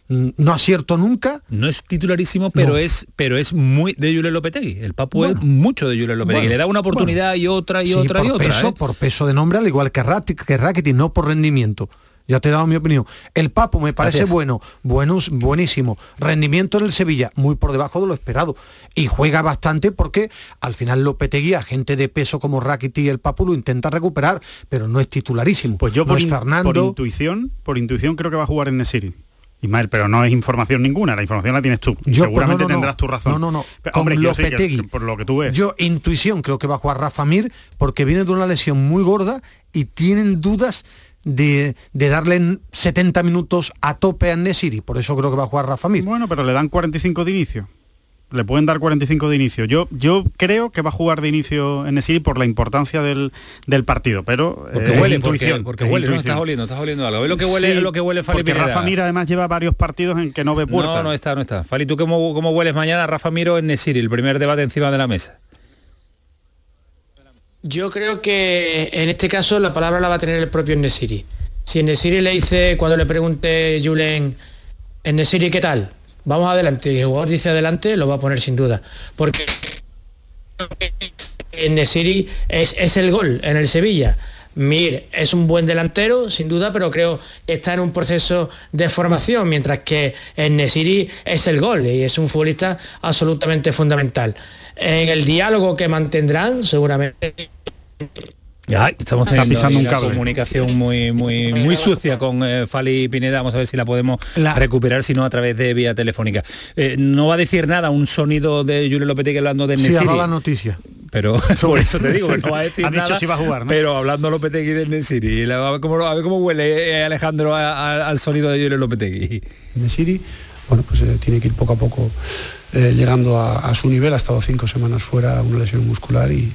Mm, No acierto nunca. No es titularísimo, pero No. es pero es muy de Julio Lopetegui. El Papu Bueno. es mucho de Julio Lopetegui. Bueno, Le da una oportunidad y otra y Sí, otra y otra. peso, ¿eh? por peso de nombre, al igual que Rakitic, que Rakitic, no por rendimiento. Ya te he dado mi opinión. El Papu me parece Gracias. bueno, buenos, buenísimo. Rendimiento en el Sevilla, muy por debajo de lo esperado. Y juega bastante porque al final Lopetegui, a gente de peso como Rakitic y el Papu lo intenta recuperar, pero no es titularísimo. Pues yo no por, es Fernando. por intuición, por intuición creo que va a jugar en Nesiri. Ismael, pero no es información ninguna, la información la tienes tú. Yo, Seguramente pues, no, no, tendrás tu razón. No, no, no. Pero, Con hombre, yo que- por lo que tú ves. Yo, intuición, creo que va a jugar Rafa Mir porque viene de una lesión muy gorda y tienen dudas de, de darle en 70 minutos a tope a Nesiri. Por eso creo que va a jugar Rafa Mir. Bueno, pero le dan 45 de inicio. Le pueden dar 45 de inicio. Yo, yo creo que va a jugar de inicio en Nesiri por la importancia del, del partido, pero Porque eh, huele, porque, intuición, porque es huele. Estás oliendo, estás oliendo algo. ¿Ves lo que huele, Sí, lo que huele Fali porque Pineda? Rafa Mir además lleva varios partidos en que no ve puerta. No, no está, no está. Fali, ¿tú cómo, cómo hueles mañana Rafa Miro en Nesiri? El primer debate encima de la mesa. Yo creo que en este caso la palabra la va a tener el propio Nesiri. Si Nesiri le dice, cuando le pregunte Julen, en Nesiri qué tal? Vamos adelante. Y el jugador dice adelante, lo va a poner sin duda. Porque en Nesiri es, es el gol en el Sevilla. Mir es un buen delantero, sin duda, pero creo que está en un proceso de formación, mientras que en Nesiri es el gol y es un futbolista absolutamente fundamental. En el diálogo que mantendrán, seguramente Ya, estamos Está teniendo pisando un cable. comunicación muy muy muy sucia con eh, Fali Pineda. Vamos a ver si la podemos La- recuperar, si no a través de vía telefónica. Eh, no va a decir nada un sonido de Julio Lopetegui hablando de Sí, ha Nesiri. dado la noticia. pero por eso te digo no va a decir Ha dicho nada, si va a jugar, ¿no? pero hablando Lopetegui del Nesiri a ver cómo, a ver cómo huele eh, Alejandro a- a- al sonido de Julio Lopetegui Nesiri, bueno, pues eh, tiene que ir poco a poco eh, llegando a, a su nivel. Ha estado cinco semanas fuera, una lesión muscular y,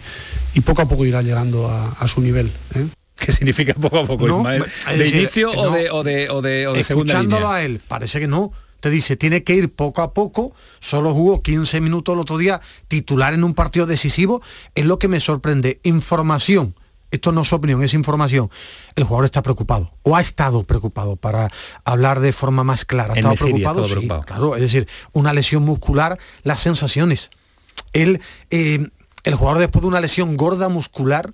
y poco a poco irá llegando a, a su nivel. ¿eh? ¿Qué significa poco a poco, No, Ismael? ¿De decir, inicio o, de, o, de, o, de, o de segunda Escuchándolo línea? a él, parece que no. Te dice, tiene que ir poco a poco, solo jugó 15 minutos el otro día, titular en un partido decisivo, es lo que me sorprende. Información, esto no es opinión, es información. El jugador está preocupado, o ha estado preocupado, para hablar de forma más clara. Ha preocupado, sí, preocupado. claro, es decir, una lesión muscular, las sensaciones. Él, eh, el jugador después de una lesión gorda muscular,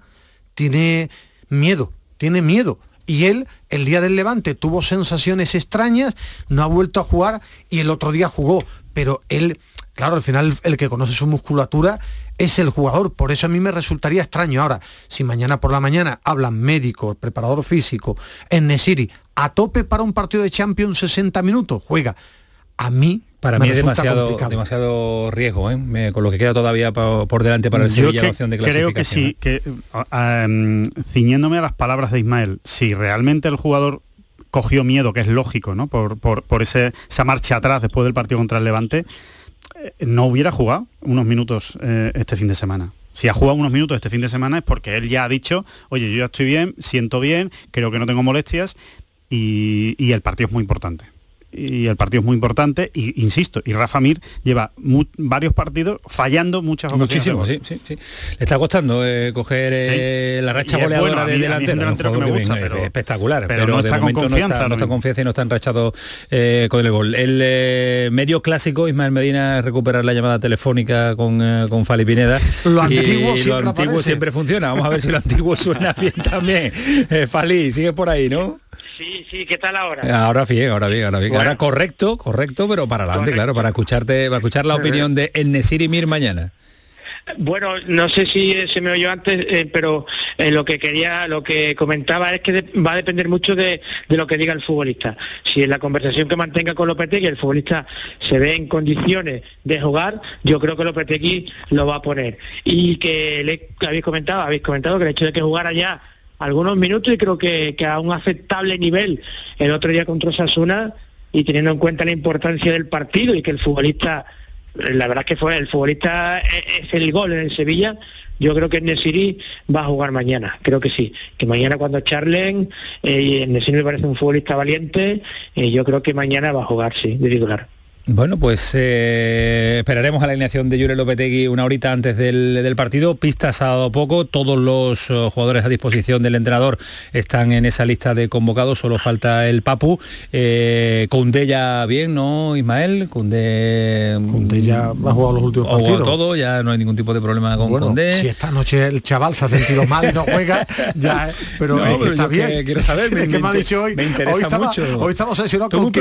tiene miedo, tiene miedo. Y él, el día del Levante, tuvo sensaciones extrañas, no ha vuelto a jugar y el otro día jugó. Pero él, claro, al final el que conoce su musculatura es el jugador. Por eso a mí me resultaría extraño. Ahora, si mañana por la mañana hablan médico, preparador físico, en Nesiri, a tope para un partido de Champions 60 minutos, juega. A mí Para me mí es resulta demasiado, complicado. demasiado riesgo, ¿eh? Me- con lo que queda todavía pa- por delante para el Yo Sevilla que- la opción de creo que sí, que ah, em, ciñéndome a las palabras de Ismael, si realmente el jugador cogió miedo, que es lógico, ¿no? Por, por- por ese, esa marcha atrás después del partido contra el Levante, eh, no hubiera jugado unos minutos eh, este fin de semana. Si ha jugado unos minutos este fin de semana es porque él ya ha dicho, oye, yo ya estoy bien, siento bien, creo que no tengo molestias y, y el partido es muy importante. Y el partido es muy importante y insisto, y Rafa Mir lleva mu- varios partidos fallando muchas ocasiones. de Muchísimo, sí, sí, sí. Le está costando eh, coger eh, la racha Y goleadora bueno, de delantero. delantero un que me jugador gusta, viene, pero- espectacular, pero pero, no de está con momento confianza no está, no está confianza y no está enrachado eh, con el gol. El eh, medio clásico, Ismael Medina, recuperar la llamada telefónica con, eh, con Fali Pineda. Lo Y antiguo lo siempre antiguo aparece. siempre funciona. Vamos a ver si lo antiguo suena bien también. Eh, Fali, sigue por ahí, ¿no? Sí, sí, ¿qué tal ahora? Ahora bien, ahora bien, ahora bien. Ahora correcto, correcto, pero para adelante, claro, para escucharte, para escuchar la opinión de Enesiri Mir mañana. Bueno, no sé si eh, se me oyó antes, eh, pero eh, lo que quería, lo que comentaba es que de- va a depender mucho de, de lo que diga el futbolista. Si en la conversación que mantenga con Lopetegui el futbolista se ve en condiciones de jugar, yo creo que Lopetegui lo va a poner. Y que le que habéis comentado, habéis comentado que el hecho de que jugara ya algunos minutos y creo que, que a un aceptable nivel el otro día contra Osasuna y teniendo en cuenta la importancia del partido y que el futbolista la verdad es que fue el futbolista es es el gol en el Sevilla. Yo creo que Nesiri va a jugar mañana, creo que sí. Que mañana cuando charlen, eh, Nesiri me parece un futbolista valiente, eh, yo creo que mañana va a jugar, sí, de titular. Bueno, pues eh, esperaremos a la alineación de Jure Lopetegui una horita antes del, del partido. Pistas ha dado poco, todos los eh, jugadores a disposición del entrenador están en esa lista de convocados, solo falta el Papu. Eh, ya bien, ¿no, Ismael? Koundé... Koundé ya ha jugado los últimos partidos. todo, ya no hay ningún tipo de problema con Bueno, si esta noche el chaval se ha sentido mal y no juega, ya, eh, pero, No, es que pero está que bien. quiero saber, me- que me me ha dicho hoy, me interesa hoy estaba, mucho. hoy estamos Estoy con que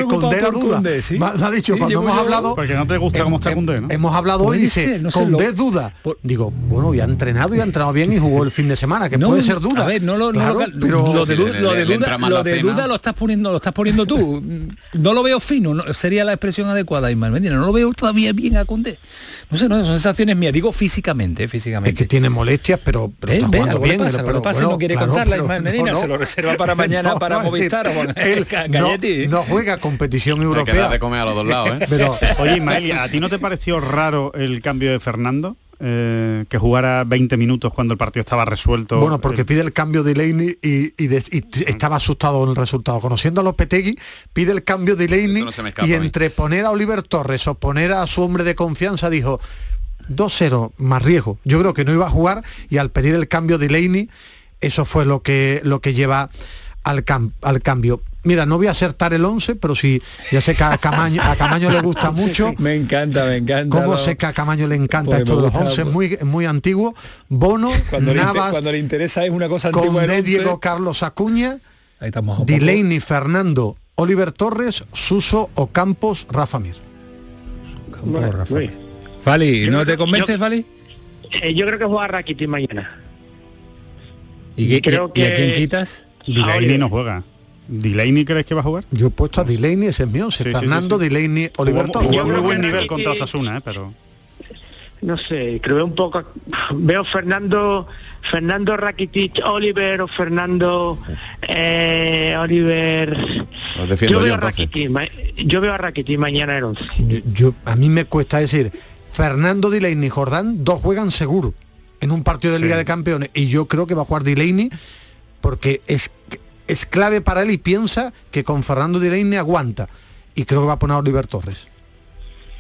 duda. Koundé, ¿sí? Me ha dicho, Sí, cuando hemos yo- hablado, Porque no te gusta Em- cómo está em- Koundé, ¿no? hemos hablado hoy y dice, ser, no lo- duda. Digo, bueno, y ha entrenado y ha entrenado bien y jugó el fin de semana, que No, puede ser duda. A ver, no lo, no Claro, lo- pero lo de, du- le- lo de le- le entra duda, lo de duda lo estás poniendo, lo estás poniendo tú. No lo veo fino, no- sería la expresión adecuada, Ismael Medina. No lo veo todavía bien a Conde. No sé, no, son sensaciones mías. Digo físicamente, eh, físicamente. es que tiene molestias, pero, pero Ven, está jugando bien. pasa, pero pasa bueno, no quiere claro, contarla pero Ismael Medina, se lo reserva para mañana para Movistar él no, juega competición europea. de comer a los dos lados, ¿eh? Pero Oye, Ismael, ¿a ti no te pareció raro el cambio de Fernando? Eh, que jugara 20 minutos cuando el partido estaba resuelto. Bueno, porque Eh, pide el cambio de Laney y, y de- y t- estaba asustado con el resultado. Conociendo a Lopetegui, pide el cambio de no escapa y entre poner a Oliver Torres o poner a su hombre de confianza dijo 2-0 más riesgo. Yo creo que no iba a jugar y al pedir el cambio de Laney, eso fue lo que, lo que lleva al, cam- al cambio. Mira, no voy a acertar el 11, pero sí, ya sé que a Camaño, a Camaño le gusta mucho. Me encanta, me encanta. ¿Cómo lo- sé que a Camaño le encanta Pues esto de los gusta, 11? Es pues- muy, muy antiguo. Bono, cuando, le, Navas, cuando le interesa es una cosa antigua. Once. Diego Carlos Acuña, Ahí estamos. Delaney, Fernando, Oliver Torres, Suso, Ocampos, Rafa Mir. Campo, Bueno, Rafa. muy- Fali, ¿no te que- convences, yo- Fali? Eh, yo creo que juega Rakitic mañana. ¿Y, qué- creo y- y a que- quién quitas? Delaney no juega. ¿Delaney crees que va a jugar? Yo he puesto a Delaney, ese es mío, Sí, Fernando, sí, sí. Delaney, Oliver Jugó- Torres. jugó Yo muy buen nivel contra Osasuna, ¿eh? pero No sé, creo un poco. Veo Fernando, Fernando Rakitic, Oliver o Fernando eh, Oliver. Yo yo, veo, a entonces. Rakitic, yo veo a Rakitic mañana en 11. Yo, yo- a mí me cuesta decir, Fernando, Delaney y Jordán, dos juegan seguro en un partido de Sí. Liga de Campeones. Y yo creo que va a jugar Delaney porque es, es clave para él y piensa que con Fernando Delaney aguanta. Y creo que va a poner a Oliver Torres.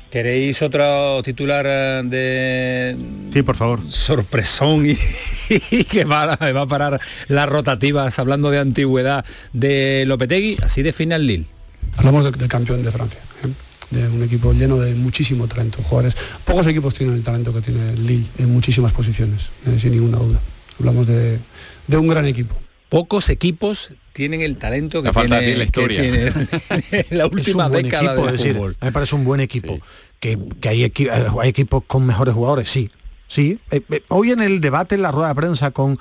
¿Queréis otro titular eh, de sí, por favor. sorpresón y, y que va, a- va a parar las rotativas hablando de antigüedad de Lopetegui? Así define al Lille. Hablamos del, del campeón de Francia, ¿eh? de un equipo lleno de muchísimo talento. Jugadores, pocos equipos tienen el talento que tiene el Lille en muchísimas posiciones, eh, sin ninguna duda. Hablamos de, de un gran equipo. Pocos equipos tienen el talento que Me falta tiene, decir la historia. que tiene la Es última un buen década equipo, es decir, fútbol. a mí me parece un buen equipo. Que, que hay, equi- eh, hay equipos con mejores jugadores, sí. Sí. Eh, eh, hoy en el debate, en la rueda de prensa con,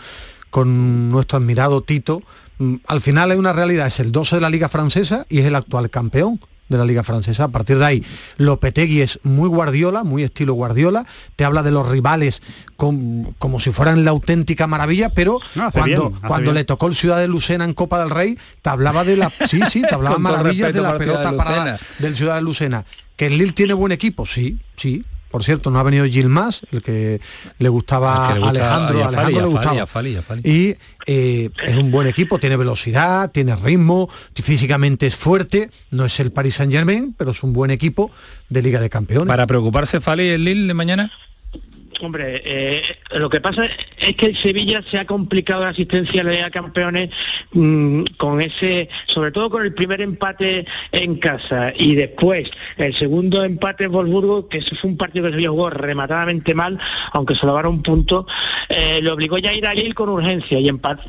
con nuestro admirado Tito, mm, al final hay una realidad, es el 12 de la Liga Francesa y es el actual campeón de la Liga Francesa. A partir de ahí, Lopetegui es muy Guardiola, muy estilo Guardiola, te habla de los rivales con- como si fueran la auténtica maravilla, pero No, hace cuando, bien, cuando le tocó el Ciudad de Lucena en Copa del Rey, te hablaba de la... Sí, sí, te hablaba maravillas de la para pelota de parada del Ciudad de Lucena. ¿Que el Lille tiene buen equipo? Sí, sí. Por cierto, no ha venido Gil más, el que le gustaba que le a gusta- Alejandro, a Fali, Alejandro a le Fali, gustaba. y a Fali, y a Fali. Y eh, es un buen equipo, tiene velocidad, tiene ritmo, físicamente es fuerte, no es el Paris Saint Germain, pero es un buen equipo de Liga de Campeones. Para preocuparse Fali y el Lille de mañana. Hombre, eh, lo que pasa es que el Sevilla se ha complicado la asistencia a la Liga de Campeones mm, con ese, sobre todo con el primer empate en casa y después el segundo empate en Wolfsburgo, que ese fue un partido que Sevilla jugó rematadamente mal, aunque se lo un punto, eh, le obligó ya a ir a Lille con urgencia y empate.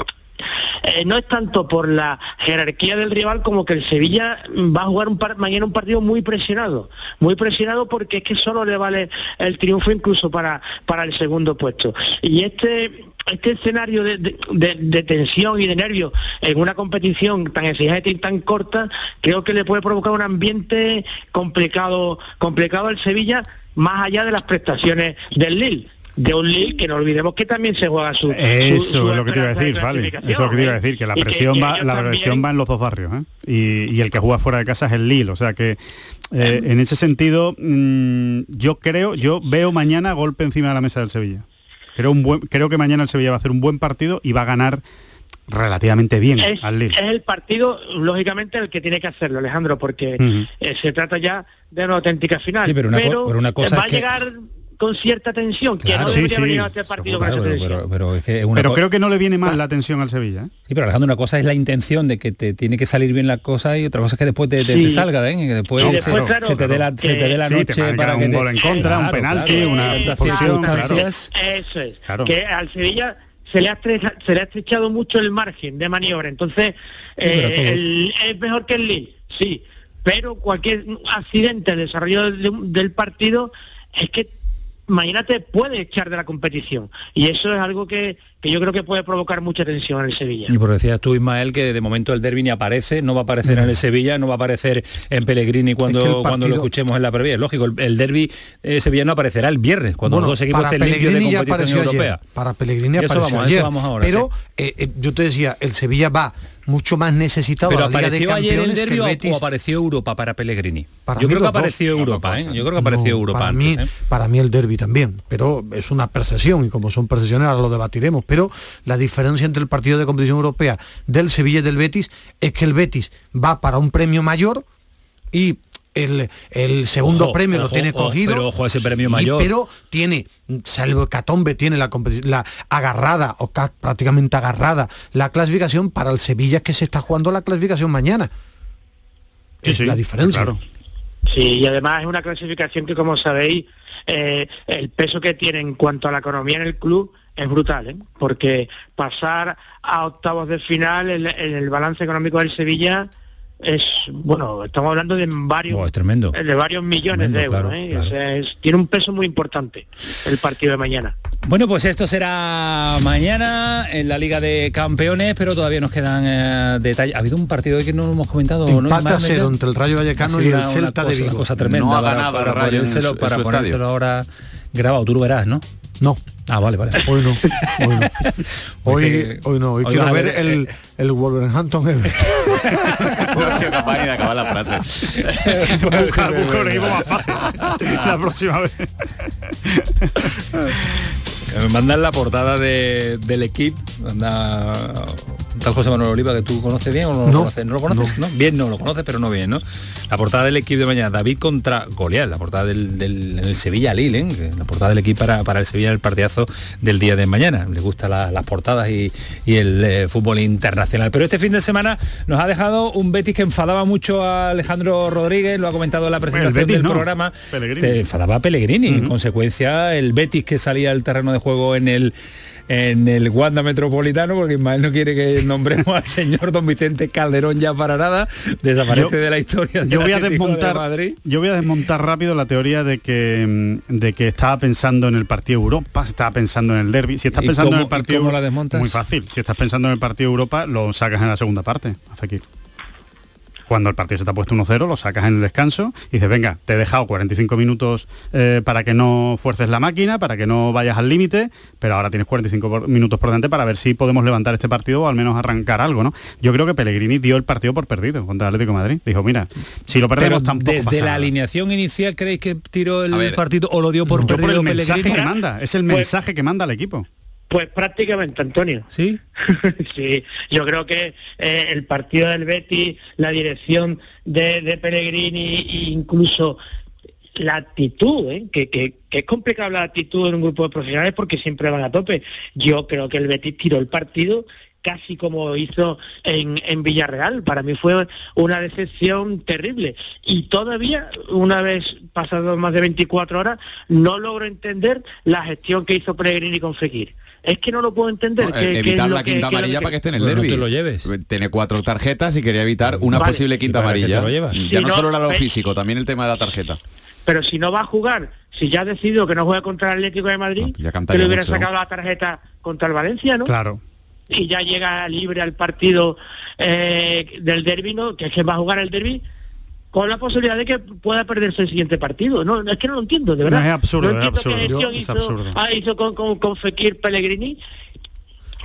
Eh, no es tanto por la jerarquía del rival como que el Sevilla va a jugar un par- mañana un partido muy presionado, muy presionado porque es que solo le vale el triunfo incluso para, para el segundo puesto. Y este este escenario de, de- tensión y de nervios en una competición tan exigente y tan corta, creo que le puede provocar un ambiente complicado, complicado al Sevilla, más allá de las prestaciones del Lille. De un Lille que no olvidemos que también se juega su, su- Eso su es lo que te iba a decir, Fali. Eso es lo que te iba a decir, que la presión que va, la también- presión va en los dos barrios, ¿eh? y, y el que juega fuera de casa es el Lille. O sea que eh, en ese sentido, mm, yo creo, yo veo mañana golpe encima de la mesa del Sevilla. Creo, un buen, creo que mañana el Sevilla va a hacer un buen partido y va a ganar relativamente bien es, al Lille. es el partido, lógicamente, el que tiene que hacerlo, Alejandro, porque eh, se trata ya de una auténtica final. Sí, pero una co- pero una cosa va es que- a llegar con cierta tensión, que no sí, debería sí, venir a este partido con Claro, esa pero, tensión. pero- pero es que es una Pero creo que no le viene mal la tensión al Sevilla. ¿eh? Sí, pero Alejandro, una cosa es la intención de que te tiene que salir bien la cosa y otra cosa es que después te, te- Sí. te salga, ¿eh? que después, se, después, claro, se te dé la, se te dé la Sí, te noche para que un te... gol en contra, un penalti, una expulsión. Eso es. Claro. Que al Sevilla se le, ha estrecha- se le ha estrechado mucho el margen de maniobra. Entonces, eh, el- es mejor que el Lille, sí. Pero cualquier accidente de desarrollo de un- del partido es que mañana te puede echar de la competición. Y eso es algo que, que yo creo que puede provocar mucha tensión en el Sevilla. Y por decías tú, Ismael, que de momento el derby ni aparece, no va a aparecer en el Sevilla, no va a aparecer en Pellegrini cuando, Es que el cuando lo escuchemos en la previa. Es lógico, el, el derby eh, sevillano aparecerá el viernes, cuando Bueno, los dos equipos estén limpios de competición europea. ayer. Para Pellegrini Eso vamos, a ayer. eso vamos ahora. pero sí. eh, eh, yo te decía, el Sevilla va mucho más necesitado Pero a la Liga de apareció ayer el el o- Betis. o apareció Europa para Pellegrini. Para Yo creo que dos. apareció Europa, ¿eh? Yo creo que apareció No, Europa para antes, mí, ¿eh? para mí el derby también, pero es una percepción y como son percepciones ahora lo debatiremos. Pero la diferencia entre el partido de competición europea del Sevilla y del Betis es que el Betis va para un premio mayor y el, el segundo Ojo, premio lo tiene ojo, cogido. pero ojo a ese premio y- mayor. pero tiene, salvo Catombe, tiene la, la agarrada o ca- prácticamente agarrada la clasificación para el Sevilla que se está jugando la clasificación mañana. es la diferencia. Sí, y además es una clasificación que, como sabéis, eh, el peso que tiene en cuanto a la economía en el club es brutal, ¿eh? porque pasar a octavos de final en, en el balance económico del Sevilla es, bueno, estamos hablando de varios, es tremendo. de varios millones Tremendo, de euros. claro, ¿eh? claro. O sea, es- tiene un peso muy importante el partido de mañana. Bueno, pues esto será mañana en la Liga de Campeones, pero todavía nos quedan eh, detalles. Ha habido un partido hoy que no lo hemos comentado. ¿no? Empate a Ismael? cero entre el Rayo Vallecano y el Celta una de cosa- Vigo. Una cosa tremenda No ha para, ganado el para ponérselo, su- en para su ponérselo estadio. ahora grabado. Tú lo verás, ¿no? No. Ah, vale, vale. Hoy no. Hoy no. Hoy, Dice- hoy no. Hoy, hoy quiero ver ver, el, el Wolverhampton Everton. No ha sido capaz ni de acabar la frase. busca, busca un equipo más fácil la próxima vez. Me mandan la portada de- del equipo. Anda tal José Manuel Oliva que tú conoces bien o no lo No, conoces. ¿No lo conoces? No. Bien, no lo conoces, pero no bien, ¿no? La portada del equipo de mañana, David contra Goliat, la portada del, del- del Sevilla Lille, ¿eh? La portada del equipo para, para el Sevilla el partidazo del día de mañana. Le gustan la- las portadas y, y el eh, fútbol internacional. Pero este fin de semana nos ha dejado un Betis que enfadaba mucho a Alejandro Rodríguez, lo ha comentado en la presentación Betis del no, programa. Pellegrini. Te enfadaba a Pellegrini. En consecuencia, el Betis que salía al terreno de juego en el en el Wanda Metropolitano, porque Ismael no quiere que nombremos al señor don Vicente Calderón ya para nada, desaparece Yo- de la historia Yo voy a de desmontar, Madrid. yo voy a desmontar rápido la teoría de que mm, de que estaba pensando en el partido Europa, estaba pensando en el derby. Si estás ¿Y pensando cómo- en el partido desmontas? muy fácil. Si estás pensando en el partido Europa, lo sacas en la segunda parte. Hasta aquí. Cuando el partido se te ha puesto 1-0, lo sacas en el descanso y dices, venga, te he dejado 45 minutos eh, para que no fuerces la máquina, para que no vayas al límite, pero ahora tienes 45 por- minutos por delante para ver si podemos levantar este partido o al menos arrancar algo, ¿no? Yo creo que Pellegrini dio el partido por perdido contra el Atlético de Madrid. Dijo, mira, si lo perdemos Pero tampoco desde pasa la nada". alineación inicial creéis que tiró el ver, partido o lo dio por por perdido el mensaje que manda, es el Pues- mensaje que manda al equipo. Pues prácticamente, Antonio. ¿Sí? sí, yo creo que eh, el partido del Betis, la dirección de, de Pellegrini e incluso la actitud, ¿eh? que, que- que es complicado la actitud en un grupo de profesionales porque siempre van a tope. Yo creo que el Betis tiró el partido casi como hizo en, en Villarreal. Para mí fue una decepción terrible. Y todavía, una vez pasado más de 24 horas, no logro entender la gestión que hizo Pellegrini con Fekir. Es que no lo puedo entender. No, que- que evitar la que- quinta amarilla que- para que esté en el no derby. te lo lleves. Tiene cuatro tarjetas y quería evitar una Vale. posible quinta ¿Y amarilla. lo llevas? Ya Si no, no, solo era lo físico, también el tema de la tarjeta. Pero si no va a jugar, si ya ha decidido que no juega contra el Atlético de Madrid, ya que le hubiera mucho, ¿no? sacado la tarjeta contra el Valencia, ¿no? Claro. Y ya llega libre al partido eh, del derby, ¿no? Que es que va a jugar el derby con la posibilidad de que pueda perderse el siguiente partido. No, es que no lo entiendo, de verdad. No, es absurdo, No es absurdo. Es hizo, absurdo. ah, hizo con, con, con Fekir Pellegrini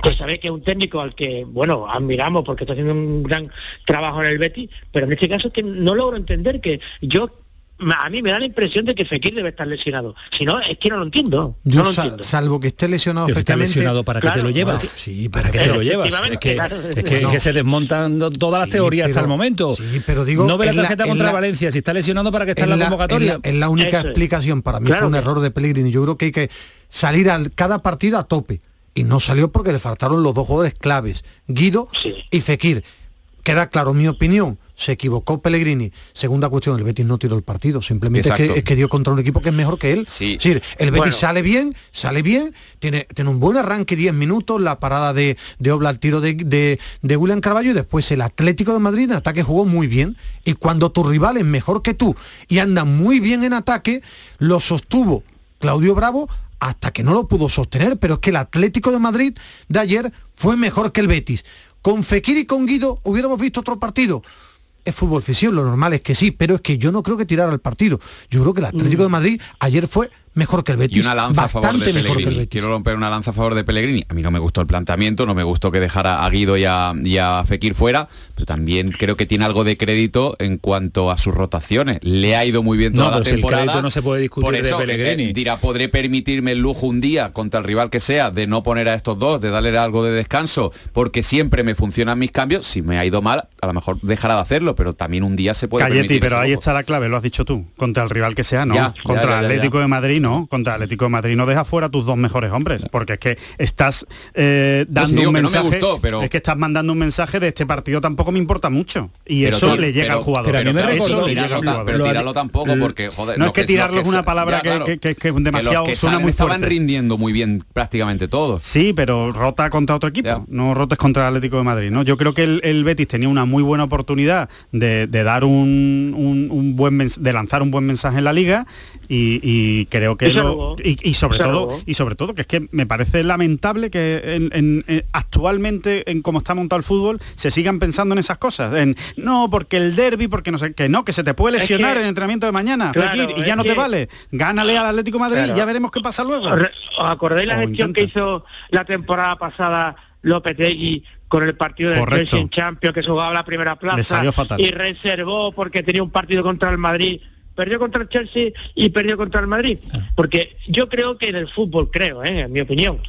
que sabe que es un técnico al que, bueno, admiramos porque está haciendo un gran trabajo en el Betis, pero en este caso es que no logro entender que yo, a mí me da la impresión de que Fekir debe estar lesionado. Si no, es que no lo entiendo. Yo no lo sal- entiendo. salvo que esté lesionado Pero está lesionado, ¿para qué te lo llevas? Sí, ¿Para qué te lo llevas? Es que, claro. es que, No. que se desmontan todas las Sí, teorías hasta el momento. sí, pero digo, no ve la tarjeta contra la- Valencia. Si está lesionado, ¿para qué está en la, convocatoria? es la- única Eso explicación. Para mí Claro fue un que- error de Pellegrini. Yo creo que hay que salir a cada partido a tope. Y no salió porque le faltaron los dos jugadores claves, Guido y Fekir. Queda claro, mi opinión, se equivocó Pellegrini. Segunda cuestión, el Betis no tiró el partido, simplemente es que, Exacto. es que dio contra un equipo que es mejor que él. Sí. Es decir, el Betis Bueno. sale bien, sale bien, tiene, tiene un buen arranque, 10 minutos, la parada de, de Obla al tiro de, de, de William Carballo y después el Atlético de Madrid en ataque jugó muy bien. Y cuando tu rival es mejor que tú y anda muy bien en ataque, lo sostuvo Claudio Bravo hasta que no lo pudo sostener, pero es que el Atlético de Madrid de ayer fue mejor que el Betis. Con Fekir y con Guido hubiéramos visto otro partido. Es fútbol ficción, lo normal es que sí, pero es que yo no creo que tirara el partido. Yo creo que el Atlético de Madrid ayer fue mejor que el Betis. Y una lanza a favor bastante de mejor que el Pellegrini. Betis. Quiero romper una lanza a favor de Pellegrini. A mí no me gustó el planteamiento, no me gustó que dejara a Guido y a, y a Fekir fuera, pero también creo que tiene algo de crédito en cuanto a sus rotaciones. Le ha ido muy bien toda No, la si el temporada. crédito no se puede discutir Por de eso, Pellegrini. eh, dirá, podré permitirme el lujo un día contra el rival que sea de no poner a estos dos, de darle algo de descanso, porque siempre me funcionan mis cambios. Si me ha ido mal, a lo mejor dejará de hacerlo, pero también un día se puede Cayeti, permitir pero ahí lujo. está la clave, lo has dicho tú. Contra el rival que sea, no. Ya, contra ya, Atlético ya. de Madrid, no. Contra el Atlético de Madrid no deja fuera a tus dos mejores hombres, porque es que estás eh, dando un que no me mensaje. gustó, pero- Es que estás mandando un mensaje de este partido tampoco me importa mucho. Y Pero eso tío, le llega pero- al jugador. pero a mí me Eso recordó- le llega tirarlo jugador. pero tirarlo tampoco porque joder No es que lo tirarlo es una palabra que- que- que- que es demasiado- que suena salen muy estaban fuerte. rindiendo muy bien prácticamente todos Sí, pero rota contra otro equipo, Ya. no rotes contra el Atlético de Madrid. ¿no? Yo creo que el, el Betis tenía una muy buena oportunidad de, de dar un, un- un buen de lanzar un buen mensaje en la liga y, y creo que lo- y, y sobre todo y sobre todo que es que me parece lamentable que en- en- en- actualmente en cómo está montado el fútbol se sigan pensando en esas cosas, en no porque el derby, porque no sé que no que se te puede Es lesionar que- en el entrenamiento de mañana, Claro, Fekir, y ya no te vale, gánale al Atlético de Madrid Claro. y ya veremos qué pasa luego. ¿Os re- ¿Os acordáis la O gestión que hizo la temporada pasada Lopetegui con el partido del Correcto. Champions que se jugaba la primera plaza salió fatal. y reservó porque tenía un partido contra el Madrid? Perdió contra el Chelsea y perdió contra el Madrid. Ah. Porque yo creo que en el fútbol, creo, ¿eh? en mi opinión,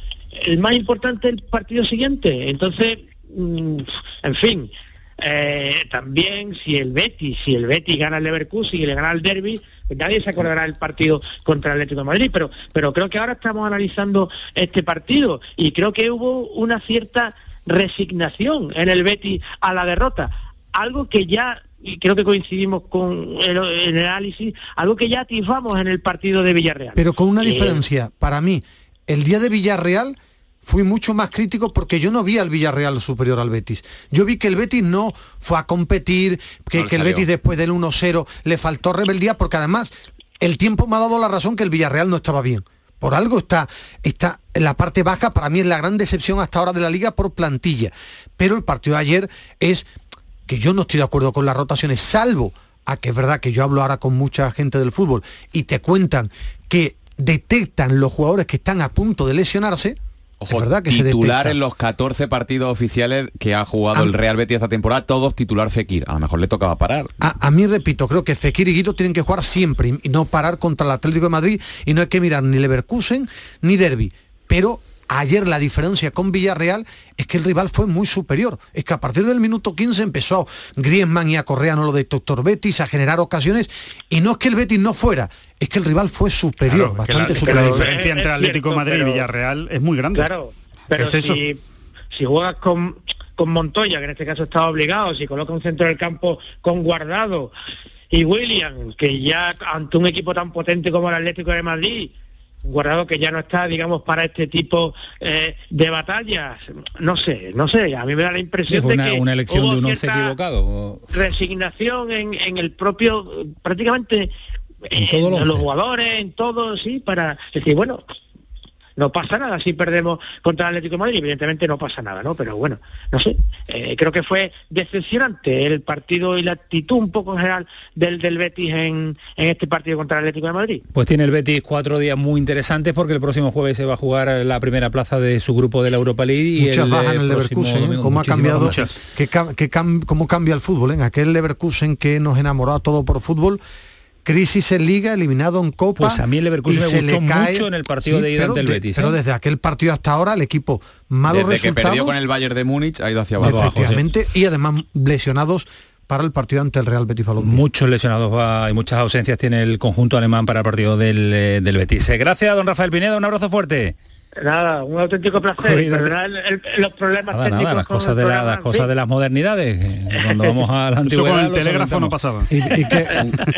el más importante es el partido siguiente. Entonces, mm, en fin, eh, también si el Betis, si el Betis gana el Leverkusen y le gana el Derby, pues nadie se acordará del partido contra el Atlético de Madrid, pero, pero creo que ahora estamos analizando este partido y creo que hubo una cierta resignación en el Betis a la derrota, algo que ya y creo que coincidimos con el, el análisis, algo que ya atisbamos en el partido de Villarreal. Pero con una Eh, diferencia, para mí, el día de Villarreal fui mucho más crítico porque yo no vi al Villarreal superior al Betis. Yo vi que el Betis no fue a competir, que, No que el. Betis después del 1-0 le faltó rebeldía porque además el tiempo me ha dado la razón que el Villarreal no estaba bien. Por algo está, está en la parte baja, para mí es la gran decepción hasta ahora de la liga por plantilla. Pero el partido de ayer es que yo no estoy de acuerdo con las rotaciones, salvo a que es verdad que yo hablo ahora con mucha gente del fútbol y te cuentan que detectan los jugadores que están a punto de lesionarse, Ojo, es verdad que se titular detecta. en los 14 partidos oficiales que ha jugado el Real Betis esta temporada, todos titular Fekir. A lo mejor le tocaba parar. A, a mí, repito, creo que Fekir y Guido tienen que jugar siempre y no parar contra el Atlético de Madrid y no hay que mirar ni Leverkusen ni Derby. Pero ayer la diferencia con Villarreal es que el rival fue muy superior. Es que a partir del minuto 15 empezó Griezmann y a Correa no lo de Doctor Betis a generar ocasiones y no es que el Betis no fuera, es que el rival fue superior, Claro, que la, bastante que la superior. diferencia entre Es Atlético de cierto, Madrid y Villarreal es muy grande. Claro, pero es eso? si, si juegas con, con Montoya, que en este caso estaba obligado, si coloca un centro del campo con Guardado y William, que ya ante un equipo tan potente como el Atlético de Madrid, Guardado que ya no está, digamos, para este tipo eh, de batallas, no sé, no sé, a mí me da la impresión de una, que una elección hubo de un once equivocado. resignación en, en el propio, prácticamente en, los jugadores, en todo, sí, para decir, bueno, no pasa nada si perdemos contra el Atlético de Madrid, evidentemente no pasa nada, ¿no? Pero bueno, no sé, eh, creo que fue decepcionante el partido y la actitud un poco en general del, del Betis en, en este partido contra el Atlético de Madrid. Pues tiene el Betis cuatro días muy interesantes porque el próximo jueves se va a jugar la primera plaza de su grupo de la Europa League y Muchas el bajas en el próximo Leverkusen, ¿eh? domingo, cómo ha cambiado, que que cómo cambia el fútbol, ¿eh? aquel Leverkusen que nos enamoró a todo por fútbol, crisis en Liga, eliminado en Copa. Pues a mí el Leverkusen me se gustó le cae- mucho en el partido de ida pero ante el de- Betis, Pero ¿eh? desde aquel partido hasta ahora el equipo malos Desde que resultados, perdió con el Bayern de Múnich ha ido hacia abajo. efectivamente, y además lesionados para el partido ante el Real Betis Balompié. Muchos lesionados va, y muchas ausencias tiene el conjunto alemán para el partido del, eh, del Betis. Eh, Gracias, don Rafael Pineda, un abrazo fuerte. Nada, un auténtico placer, el- el- los problemas Nada, técnicos nada, las cosas el de, la- las cosas de las modernidades. eh, Cuando vamos a la Eso antigüedad. con el telégrafo no pasaba. Y, y que,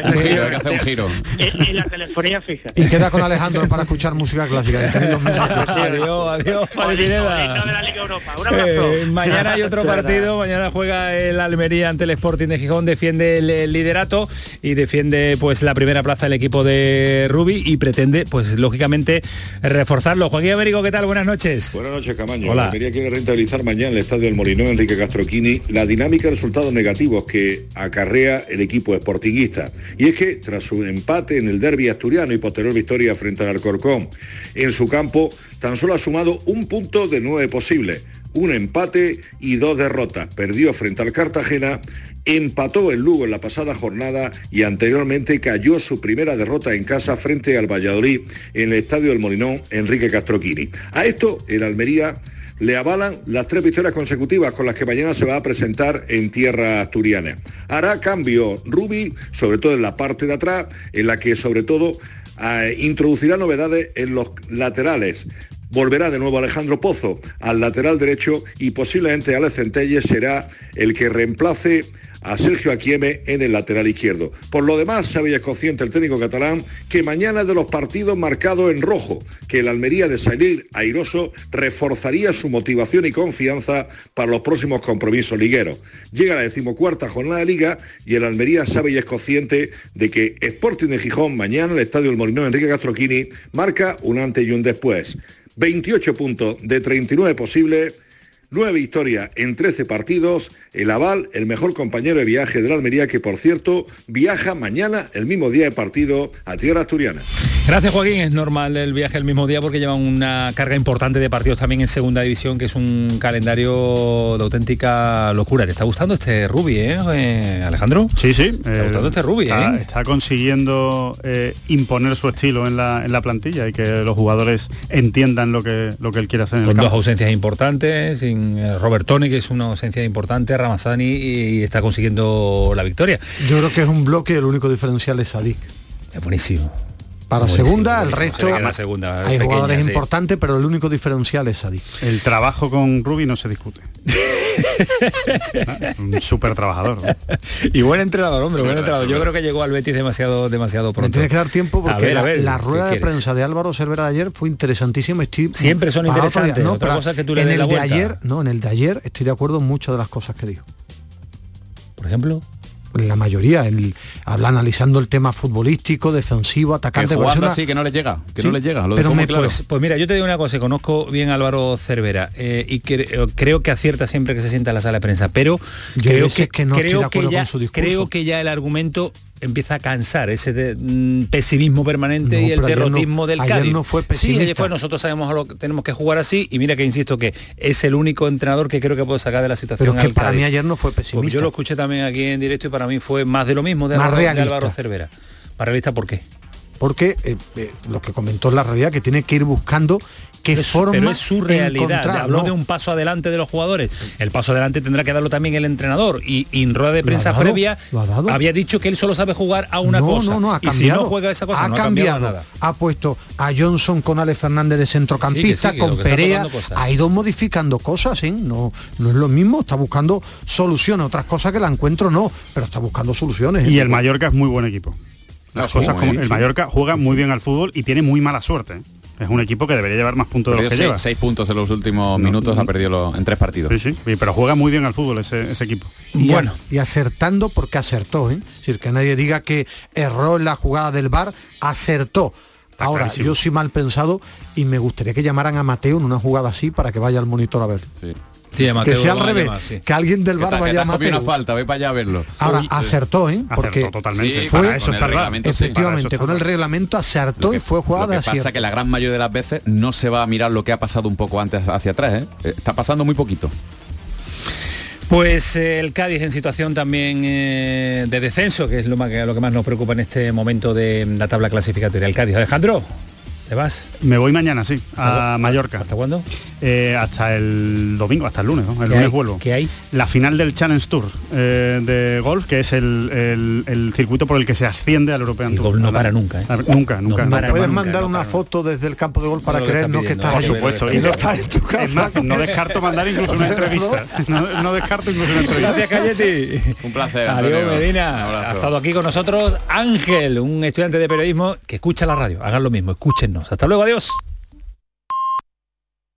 Un giro, hay que hacer un giro. y, y la telefonía fija. y queda con Alejandro para escuchar música clásica. Adiós, adiós. Un. Eh, mañana hay otro partido, mañana juega el Almería ante el Sporting de Gijón, defiende el, el liderato y defiende pues la primera plaza del equipo de Rubi y pretende pues lógicamente reforzarlo. Joaquín Américo, ¿qué tal? Buenas noches. Buenas noches, Camaño. Hola. La Almería quiere rentabilizar mañana en el Estadio del Molinón Enrique Castroquini la dinámica de resultados negativos que acarrea el equipo esportinguista. Y es que tras su empate en el derby asturiano y posterior victoria frente al Alcorcón, en su campo tan solo ha sumado un punto de nueve posibles. Un empate y dos derrotas. Perdió frente al Cartagena, empató el Lugo en la pasada jornada y anteriormente cayó su primera derrota en casa frente al Valladolid en el Estadio del Molinón Enrique Castroquini. A esto el Almería le avalan las tres victorias consecutivas con las que mañana se va a presentar en tierra asturiana. Hará cambio Rubi, sobre todo en la parte de atrás, en la que sobre todo eh, introducirá novedades en los laterales. Volverá de nuevo Alejandro Pozo al lateral derecho y posiblemente Alex Centelles será el que reemplace a Sergio Aquieme en el lateral izquierdo. Por lo demás, es consciente el técnico catalán que mañana de los partidos marcados en rojo, que el Almería de salir airoso reforzaría su motivación y confianza para los próximos compromisos ligueros. Llega la decimocuarta jornada de liga y el Almería sabe y es consciente de que Sporting de Gijón mañana en el Estadio del Molinón Enrique Castroquini marca un antes y un después. 28 puntos de 39 posibles. Nueve victorias en 13 partidos. El Aval, el mejor compañero de viaje de la Almería, que por cierto viaja mañana, el mismo día de partido, a tierra asturiana. Gracias Joaquín, es normal el viaje el mismo día porque lleva una carga importante de partidos también en segunda división, que es un calendario de auténtica locura. ¿Te está gustando este Rubi, eh, eh, Alejandro? Sí, sí. Está gustando este Rubi, está, ¿eh? está consiguiendo eh, imponer su estilo en la, en la plantilla y que los jugadores entiendan lo que, lo que él quiere hacer en Con el dos ausencias importantes, sin eh, Robert Tony, que es una ausencia importante, Ramazani, y está consiguiendo la victoria. Yo creo que es un bloque y el único diferencial es Sadik. Es buenísimo. Para Buenísimo, segunda, el. Se resto queda segunda, hay pequeña, jugadores sí. importantes, pero el único diferencial es Sadik. El trabajo con Rubi no se discute. un súper trabajador. ¿no? Y buen entrenador, hombre, buen entrenador. Yo creo que llegó al Betis demasiado, demasiado Me pronto. tienes que dar tiempo A porque ver, a la, ver, la ¿qué rueda de quieres? prensa de Álvaro Cervera de ayer fue interesantísima. Estoy Siempre son interesantes, otra cosa es que tú le en el la de vuelta. ayer, no, en el de ayer estoy de acuerdo en muchas de las cosas que dijo. Por ejemplo, la mayoría, el, habla analizando el tema futbolístico, defensivo, atacante. Que jugando así, que no le llega, que Sí, no le llega. Lo pero dejó muy me- claro. Pues, pues mira, yo te digo una cosa, conozco bien a Álvaro Cervera eh, y cre- creo que acierta siempre que se sienta en la sala de prensa, pero Yo creo, que, no ya, creo que ya el argumento empieza a cansar ese de- mm, pesimismo permanente No, y el ayer no- derrotismo del ayer Cádiz. no fue Sí, pesimista. ayer fue nosotros sabemos lo que tenemos que jugar así y mira que insisto que es el único entrenador que creo que puede sacar de la situación Pero es que para Cádiz. mí ayer no fue Pues pesimista. yo lo escuché también aquí en directo y para mí fue más de lo mismo de, Más Álvaro, de realista. Álvaro Cervera. Más realista, ¿por qué? porque eh, eh, lo que comentó la realidad que tiene que ir buscando qué Es- forma pero es su realidad. Habló ¿no? de un paso adelante de los jugadores. El paso adelante tendrá que darlo también el entrenador. Y, y en rueda de prensa dado, previa había dicho que él solo sabe jugar a una no, cosa. No, no, ha y si cambiado. no juega esa cosa, ha no ha cambiado. cambiado nada. Ha puesto a Johnson con Alex Fernández de centrocampista, Sí, que sí, que lo con que Perea. Ha ido modificando cosas, ¿eh? No, no es lo mismo. Está buscando soluciones. Otras cosas que la encuentro no, pero está buscando soluciones. ¿eh? Y el Mallorca es muy buen equipo. Las cosas como el Mallorca juega muy bien al fútbol y tiene muy mala suerte. Es un equipo que debería llevar más puntos de los que seis, lleva. seis puntos en los últimos minutos, ha perdido lo- en tres partidos. Sí, sí, pero juega muy bien al fútbol ese, ese equipo. Y, a- y acertando porque acertó, ¿eh? Es decir, que nadie diga que erró en la jugada del bar, acertó. Ahora, clarísimo. yo soy mal pensado y me gustaría que llamaran a Mateo en una jugada así para que vaya al monitor a ver. Sí, Mateo que sea al revés, llamar, sí. que alguien del bar vaya a Mateo. una falta, ve para allá a verlo. Ahora, Uy, acertó, ¿eh? Porque Sí, fue, para eso con está el el reglamento, sí. efectivamente, con el reglamento acertó y fue jugada Lo que pasa acierto. que la gran mayoría de las veces no se va a mirar lo que ha pasado un poco antes hacia atrás. ¿eh? Eh, Está pasando muy poquito. Pues eh, el Cádiz en situación también eh, de descenso, que es lo, más, que- lo que más nos preocupa en este momento de la tabla clasificatoria. El Cádiz. Alejandro, ¿te vas? Me voy mañana, sí, ¿Hasta a Mallorca. ¿Hasta cuándo? Eh, hasta el domingo, hasta el lunes, ¿no? El ¿Qué lunes hay? vuelvo. ¿Qué hay? La final del Challenge Tour eh, de golf, que es el, el- el circuito por el que se asciende al European El Tour. golf no la- para nunca, ¿eh? a- Nunca, nunca. No para Puedes nunca, mandar no una foto desde el campo de gol para lo que creernos está que estás Por supuesto. y no estás en tu casa. Es más, no descarto mandar incluso una entrevista. No, no descarto incluso una entrevista. Gracias, Cayeti. Un placer. Adiós, Medina. Ha estado aquí con nosotros Ángel, un estudiante de periodismo que escucha la radio. Hagan lo mismo, escúchenos. Hasta luego, adiós.